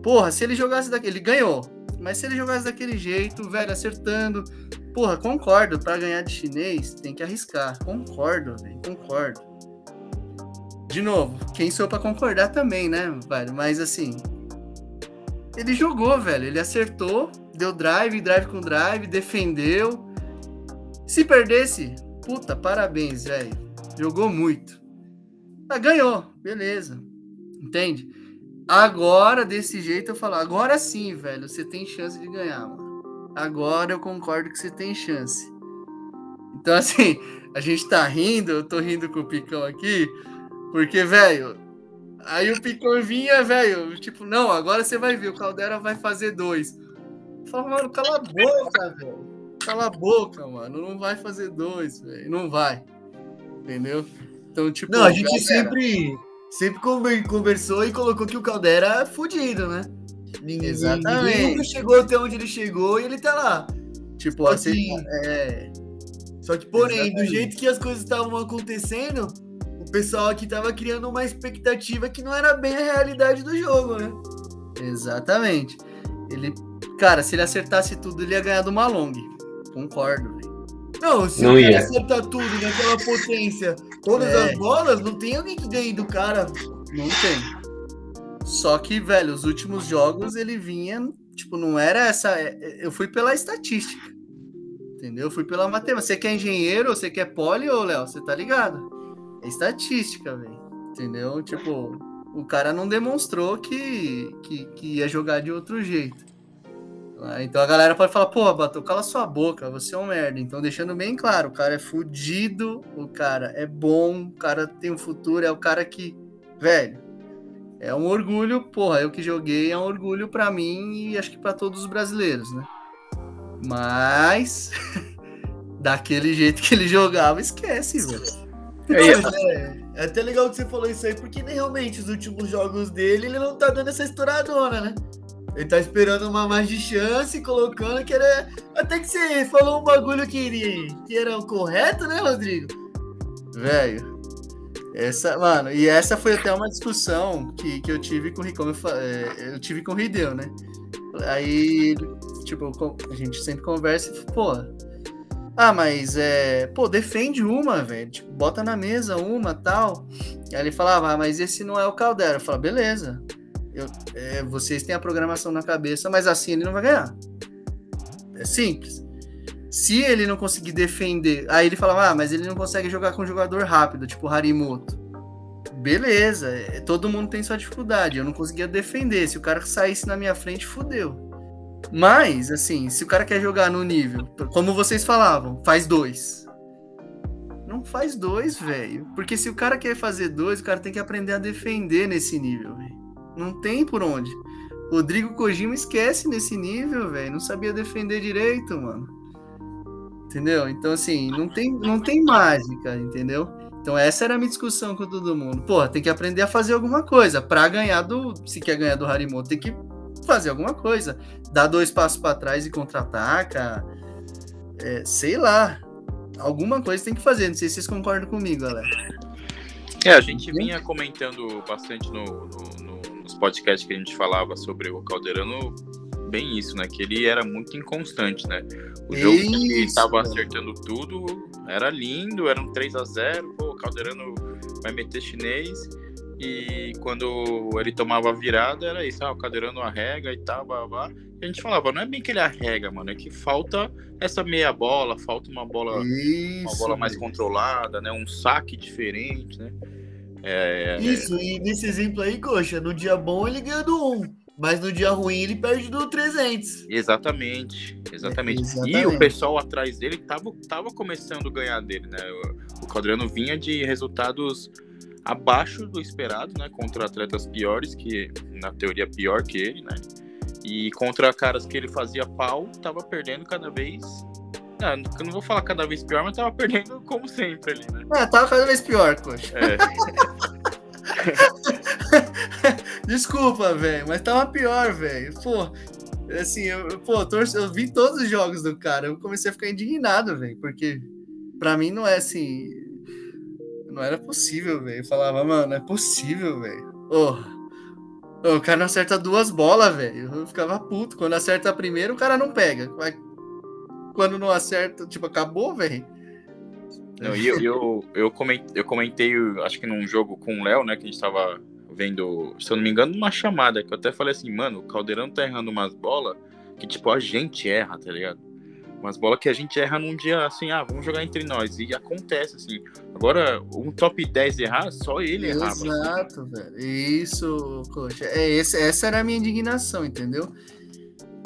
Porra, se ele jogasse daquele. Ele ganhou. Mas se ele jogasse daquele jeito, velho, acertando. Porra, concordo. Para ganhar de chinês, tem que arriscar. Concordo, velho. Concordo. De novo, quem sou para concordar também, né, velho? Mas assim. Ele jogou, velho. Ele acertou deu drive, drive com drive, defendeu. Se perdesse, puta, parabéns, velho. Jogou muito. Ah, ganhou, beleza. Entende? Agora, desse jeito, eu falo, agora sim, velho, você tem chance de ganhar, mano. Agora eu concordo que você tem chance. Então, assim, a gente tá rindo, eu tô rindo com o Picão aqui, porque, velho, aí o Picão vinha, velho, tipo, não, agora você vai ver, o Caldera vai fazer dois. Falava, mano, cala a boca, velho. Cala a boca, mano. Não vai fazer dois, velho. Não vai. Entendeu? Então, tipo. Não, a gente sempre, sempre conversou e colocou que o Caldera é fudido, né? Ninguém, Exatamente. Ninguém chegou até onde ele chegou e ele tá lá. Tipo, Só assim. Que, é... Só que, porém, Exatamente. do jeito que as coisas estavam acontecendo, o pessoal aqui tava criando uma expectativa que não era bem a realidade do jogo, né? Exatamente. Ele, cara, se ele acertasse tudo, ele ia ganhar do Malong. Concordo, velho. Não, se não ele acertar tudo naquela potência, todas é. as bolas, não tem alguém que ganhe do cara. Não tem. Só que, velho, os últimos jogos ele vinha, tipo, não era essa. É, é, eu fui pela estatística. Entendeu? Eu fui pela matemática. Você quer engenheiro, você quer poli, ô Léo, você tá ligado? É estatística, velho. Entendeu? Tipo, o cara não demonstrou que, que, que ia jogar de outro jeito. Ah, então a galera pode falar, pô, Bato, cala sua boca, você é um merda. Então, deixando bem claro, o cara é fudido, o cara é bom, o cara tem um futuro, é o cara que, velho, é um orgulho, porra, eu que joguei, é um orgulho para mim e acho que para todos os brasileiros, né? Mas, daquele jeito que ele jogava, esquece, velho. É, é até legal que você falou isso aí, porque realmente os últimos jogos dele, ele não tá dando essa estouradona, né? Ele tá esperando uma mais de chance, colocando que era. Até que você falou um bagulho que, que era o correto, né, Rodrigo? Velho. Essa, mano, e essa foi até uma discussão que, que eu tive com o eu, é, eu tive com o Rideu, né? Aí, tipo, a gente sempre conversa e, pô, ah, mas é. Pô, defende uma, velho. Tipo, bota na mesa uma tal. Aí ele falava, ah, mas esse não é o Caldera. Eu falava, beleza. Eu, é, vocês têm a programação na cabeça, mas assim ele não vai ganhar. É simples. Se ele não conseguir defender. Aí ele falava, ah, mas ele não consegue jogar com um jogador rápido, tipo Harimoto. Beleza, é, todo mundo tem sua dificuldade. Eu não conseguia defender. Se o cara saísse na minha frente, fudeu. Mas, assim, se o cara quer jogar no nível, como vocês falavam, faz dois. Não faz dois, velho. Porque se o cara quer fazer dois, o cara tem que aprender a defender nesse nível, velho. Não tem por onde. Rodrigo Kojima esquece nesse nível, velho. Não sabia defender direito, mano. Entendeu? Então, assim, não tem, não tem mágica, entendeu? Então, essa era a minha discussão com todo mundo. Porra, tem que aprender a fazer alguma coisa. Pra ganhar do. Se quer ganhar do Harimoto, tem que fazer alguma coisa. Dá dois passos para trás e contra-ataca. É, sei lá. Alguma coisa tem que fazer. Não sei se vocês concordam comigo, galera. É, a gente vinha comentando bastante no, no, no, nos podcasts que a gente falava sobre o Calderano, bem isso, né? Que ele era muito inconstante, né? O jogo isso, que ele tava acertando tudo era lindo, era um 3 a 0 pô, o Calderano vai meter chinês. E quando ele tomava virada, era isso, ah, o cadeirando arrega e tal, blá, blá. E a gente falava, não é bem que ele arrega, mano, é que falta essa meia bola, falta uma bola, isso, uma bola mais controlada, né? Um saque diferente, né? É, é isso, é... e nesse exemplo aí, coxa, no dia bom ele ganha do 1, mas no dia ruim ele perde do 300. Exatamente, exatamente. É, exatamente. E o pessoal atrás dele tava, tava começando a ganhar dele, né? O, o vinha de resultados abaixo do esperado, né? Contra atletas piores, que na teoria pior que ele, né? E contra caras que ele fazia pau, tava perdendo cada vez. Não, eu não vou falar cada vez pior, mas tava perdendo como sempre ali, né? É, tava cada vez pior, poxa. É. Desculpa, velho, mas tava pior, velho. Pô, assim, eu, pô, torço, eu vi todos os jogos do cara, eu comecei a ficar indignado, velho, porque pra mim não é assim não era possível, velho. Falava, mano, não é possível, velho. Oh, o cara não acerta duas bolas, velho. Eu ficava puto. Quando acerta a primeira, o cara não pega. Quando não acerta, tipo, acabou, velho. Não, e eu, eu, eu, comentei, eu comentei, acho que num jogo com o Léo, né, que a gente tava vendo, se eu não me engano, uma chamada, que eu até falei assim, mano, o Caldeirão tá errando umas bolas que, tipo, a gente erra, tá ligado? Umas bolas que a gente erra num dia assim, ah, vamos jogar entre nós. E acontece, assim. Agora, um top 10 errar, só ele errava. Exato, assim. velho. Isso, coxa. É, esse, essa era a minha indignação, entendeu?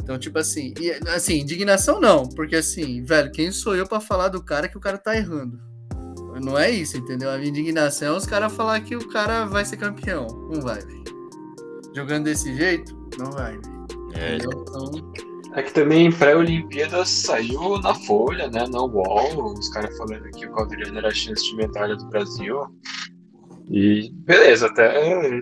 Então, tipo assim, e, assim, indignação não, porque assim, velho, quem sou eu para falar do cara que o cara tá errando? Não é isso, entendeu? A minha indignação é os caras falar que o cara vai ser campeão. Não vai, velho. Jogando desse jeito, não vai, velho. É, então, É que também pré-Olimpíadas saiu na Folha, né? Na UOL, os caras falando que o Caldeirano era a chance de medalha do Brasil. E beleza, até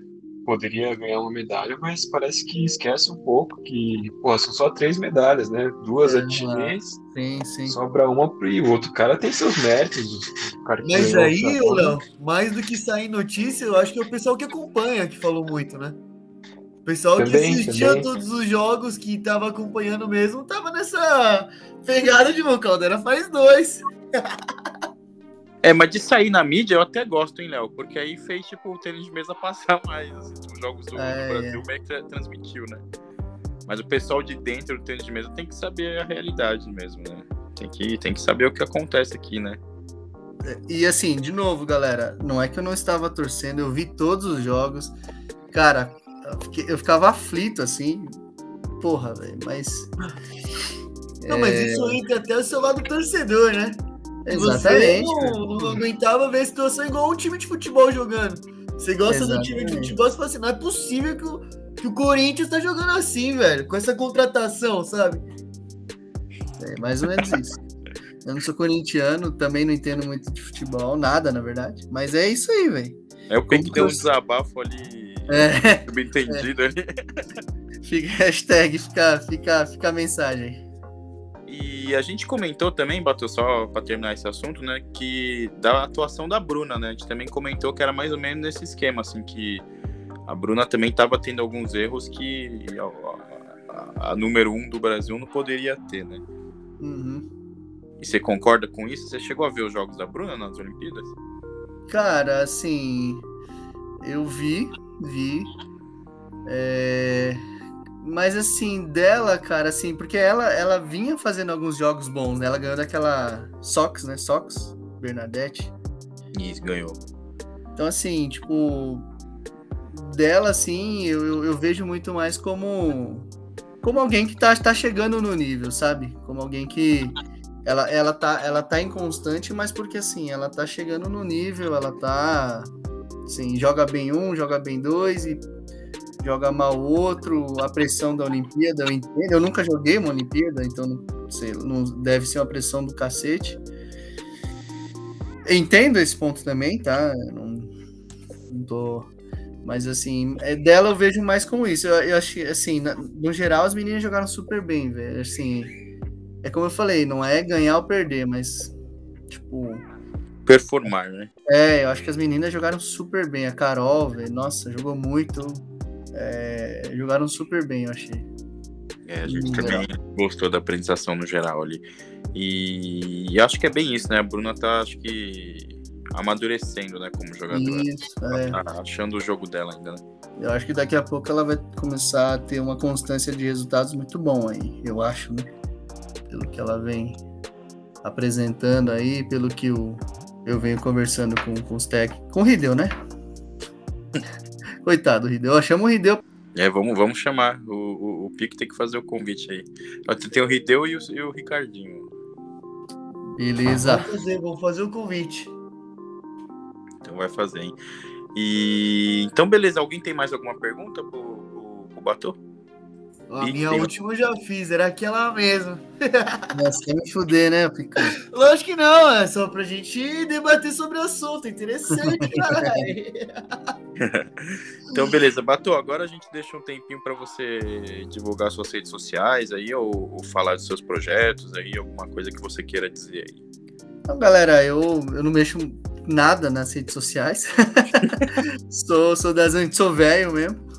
poderia ganhar uma medalha, mas parece que esquece um pouco que, pô, são só três medalhas, né? Duas é, de chinês, sim, sim. sobra uma pro o outro cara tem seus méritos. mas aí, Léo, mais do que sair notícia, eu acho que é o pessoal que acompanha que falou muito, né? O pessoal também, que assistia também. todos os jogos, que tava acompanhando mesmo, tava nessa pegada de Caldeira faz dois. É, mas de sair na mídia eu até gosto, hein, Léo? Porque aí fez, tipo, o tênis de mesa passar mais. Assim, os jogos do, é, Brasil é. meio que transmitiu, né? Mas o pessoal de dentro do tênis de mesa tem que saber a realidade mesmo, né? Tem que, tem que saber o que acontece aqui, né? E assim, de novo, galera, não é que eu não estava torcendo, eu vi todos os jogos. Cara, eu ficava aflito, assim. Porra, velho, mas. Não, é... mas isso entra até o seu lado torcedor, né? Exatamente. Você não, não, aguentava ver a situação igual um time de futebol jogando. Você gosta Exatamente. do time de futebol, você fala assim, não é possível que o, que o Corinthians tá jogando assim, velho, com essa contratação, sabe? É mais ou menos isso. Eu não sou corintiano, também não entendo muito de futebol, nada, na verdade. Mas é isso aí, velho. É o que deu um desabafo ali. É. Entendido é. ali. Fica hashtag, fica, fica, fica a mensagem. E a gente comentou também, bateu só para terminar esse assunto, né, que da atuação da Bruna, né? A gente também comentou que era mais ou menos nesse esquema, assim, que a Bruna também estava tendo alguns erros que a, a, a, número um do Brasil não poderia ter, né? Uhum. E você concorda com isso? Você chegou a ver os jogos da Bruna nas Olimpíadas? Cara, assim, eu vi, vi. É mas assim, dela, cara, assim, porque ela, ela vinha fazendo alguns jogos bons, né? Ela ganhou daquela Sox, né? Sox, Bernadette. Isso, ganhou. Então, assim, tipo, dela, assim, eu, eu, vejo muito mais como como alguém que tá, tá chegando no nível, sabe? Como alguém que ela, ela, tá, ela tá inconstante, mas porque assim, ela tá chegando no nível, ela tá assim, joga bem um, joga bem dois e joga mal outro, a pressão da Olimpíada, eu entendo. Eu nunca joguei uma Olimpíada, então não, sei, não deve ser uma pressão do cacete. Eu entendo esse ponto também, tá? Não, não tô. Mas assim, é, dela eu vejo mais como isso. Eu, eu acho que, assim, na, no geral, as meninas jogaram super bem, velho. Assim, é como eu falei, não é ganhar ou perder, mas, tipo. Performar, né? É, eu acho que as meninas jogaram super bem. A Carol, velho, nossa, jogou muito é, jogaram super bem, eu achei. É, a gente também geral. gostou da apresentação no geral ali. E, e, acho que é bem isso, né? A Bruna tá, acho que, amadurecendo, né, como jogadora. Isso, é. tá achando o jogo dela ainda, né? Eu acho que daqui a pouco ela vai começar a ter uma constância de resultados muito bom aí, eu acho, né? Pelo que ela vem apresentando aí, pelo que o, eu venho conversando com, com os técnicos. Com o Rideu, né? Coitado do Rideu. Chama o Rideu. É, vamos, vamos chamar. O, o, o Pique tem que fazer o convite aí. Tem o Rideu e o, e o Ricardinho. Beleza. Vamos fazer, vamos fazer o convite. Então vai fazer, hein? E então, beleza. Alguém tem mais alguma pergunta pro, pro, pro Batô? A e minha tem... última eu já fiz, era aquela mesmo. Nossa, quer me fuder, né, Picão? Lógico que não, é só pra gente debater sobre o assunto. Interessante, cara. então, beleza. Batô, agora a gente deixa um tempinho para você divulgar suas redes sociais aí, ou, ou, falar dos seus projetos aí, alguma coisa que você queira dizer aí. Então, galera, eu, eu não mexo nada nas redes sociais. sou, sou das antes, sou velho mesmo.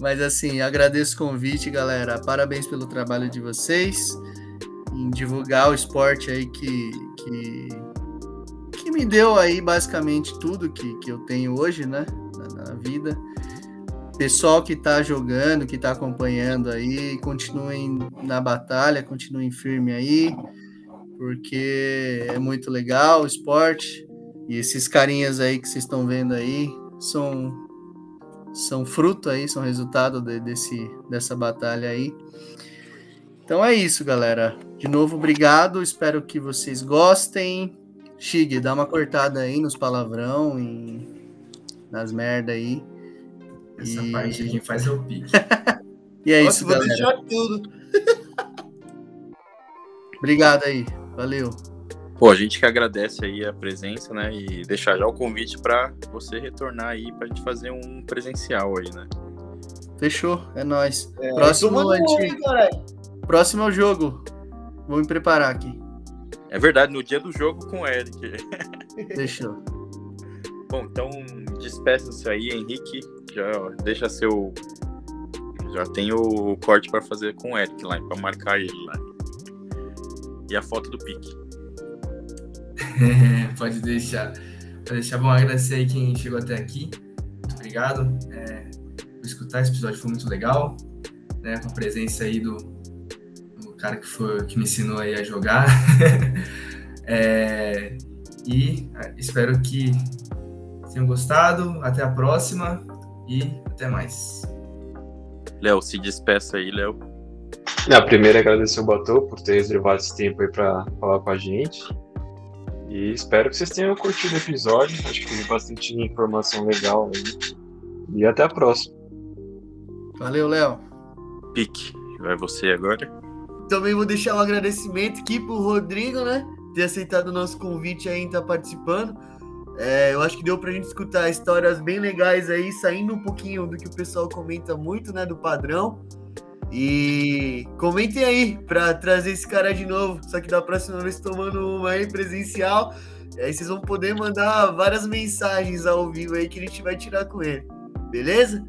Mas assim, agradeço o convite, galera. Parabéns pelo trabalho de vocês em divulgar o esporte aí que, que, que me deu aí basicamente tudo que, que eu tenho hoje, né, na, na vida. Pessoal que está jogando, que está acompanhando aí, continuem na batalha, continuem firme aí, porque é muito legal o esporte. E esses carinhas aí que vocês estão vendo aí são são fruto aí, são resultado de, desse, dessa batalha aí. Então é isso, galera. De novo, obrigado. Espero que vocês gostem. Chig, dá uma cortada aí nos palavrão e nas merda aí. Essa e... parte a gente faz é o pique. E é Nossa, isso, vou galera. deixar tudo. Obrigado aí. Valeu. Pô, a gente que agradece aí a presença, né? E deixar já o convite pra você retornar aí pra gente fazer um presencial aí, né? Fechou. É nóis. Próximo, Tomando a gente-? Próximo é o jogo. Vou me preparar aqui. É verdade, no dia do jogo com o Eric. Fechou. Bom, então despeça-se aí, Henrique. Já ó, deixa seu. Já tem o corte pra fazer com o Eric lá, pra marcar ele lá. E a foto do pique. Pode deixar. Pode deixar. Bom, agradecer aí quem chegou até aqui. Muito obrigado é, por escutar. Esse episódio foi muito legal. Né, com a presença aí do, do cara que, foi, que me ensinou aí a jogar. É, e é, espero que tenham gostado. Até a próxima e até mais. Léo, se despeça aí, Léo. Na primeira, agradecer o Batô por ter reservado esse tempo aí pra falar com a gente. E espero que vocês tenham curtido o episódio. Acho que teve bastante informação legal aí. E até a próxima. Valeu, Léo. Pique. Vai você agora. Também vou deixar um agradecimento aqui pro Rodrigo, né? Ter aceitado o nosso convite aí em estar participando. É, eu acho que deu pra gente escutar histórias bem legais aí, saindo um pouquinho do que o pessoal comenta muito, né? Do padrão. E comentem aí pra trazer esse cara de novo. Só que da próxima vez tomando uma aí presencial. Aí vocês vão poder mandar várias mensagens ao vivo aí que a gente vai tirar com ele. Beleza?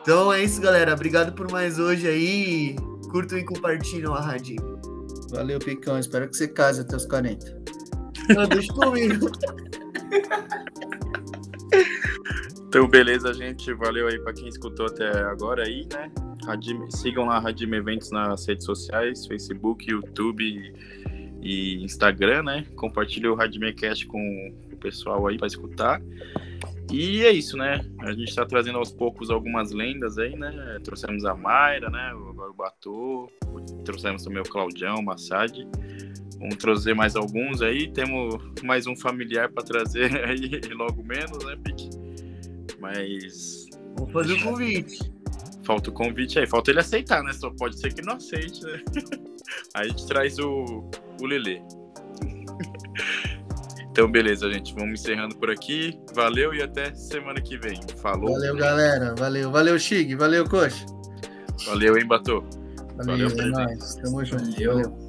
Então é isso, galera. Obrigado por mais hoje aí. Curtam e compartilham a radinho. Valeu, Picão. Espero que você case até os 40. Não, deixa comigo. Então, beleza, gente. Valeu aí pra quem escutou até agora aí, né? Radime- sigam lá a Radime Eventos nas redes sociais, Facebook, YouTube e Instagram, né? Compartilhe o Radimecast com o pessoal aí pra escutar. E é isso, né? A gente tá trazendo aos poucos algumas lendas aí, né? Trouxemos a Mayra, né? Agora o Batô, trouxemos também o Claudião, o Massad. Vamos trazer mais alguns aí. Temos mais um familiar pra trazer aí logo menos, né, Pique? Mas Vou fazer o convite. falta o convite aí. Falta ele aceitar, né? Só pode ser que não aceite, né? Aí a gente traz o, o Lelê. Então, beleza, gente. Vamos encerrando por aqui. Valeu e até semana que vem. Falou. Valeu, galera. Valeu. Valeu, Chig. Valeu, Coxa. Valeu, hein, Batô? Valeu, Valeu, é nóis. Tamo junto. Valeu. Valeu.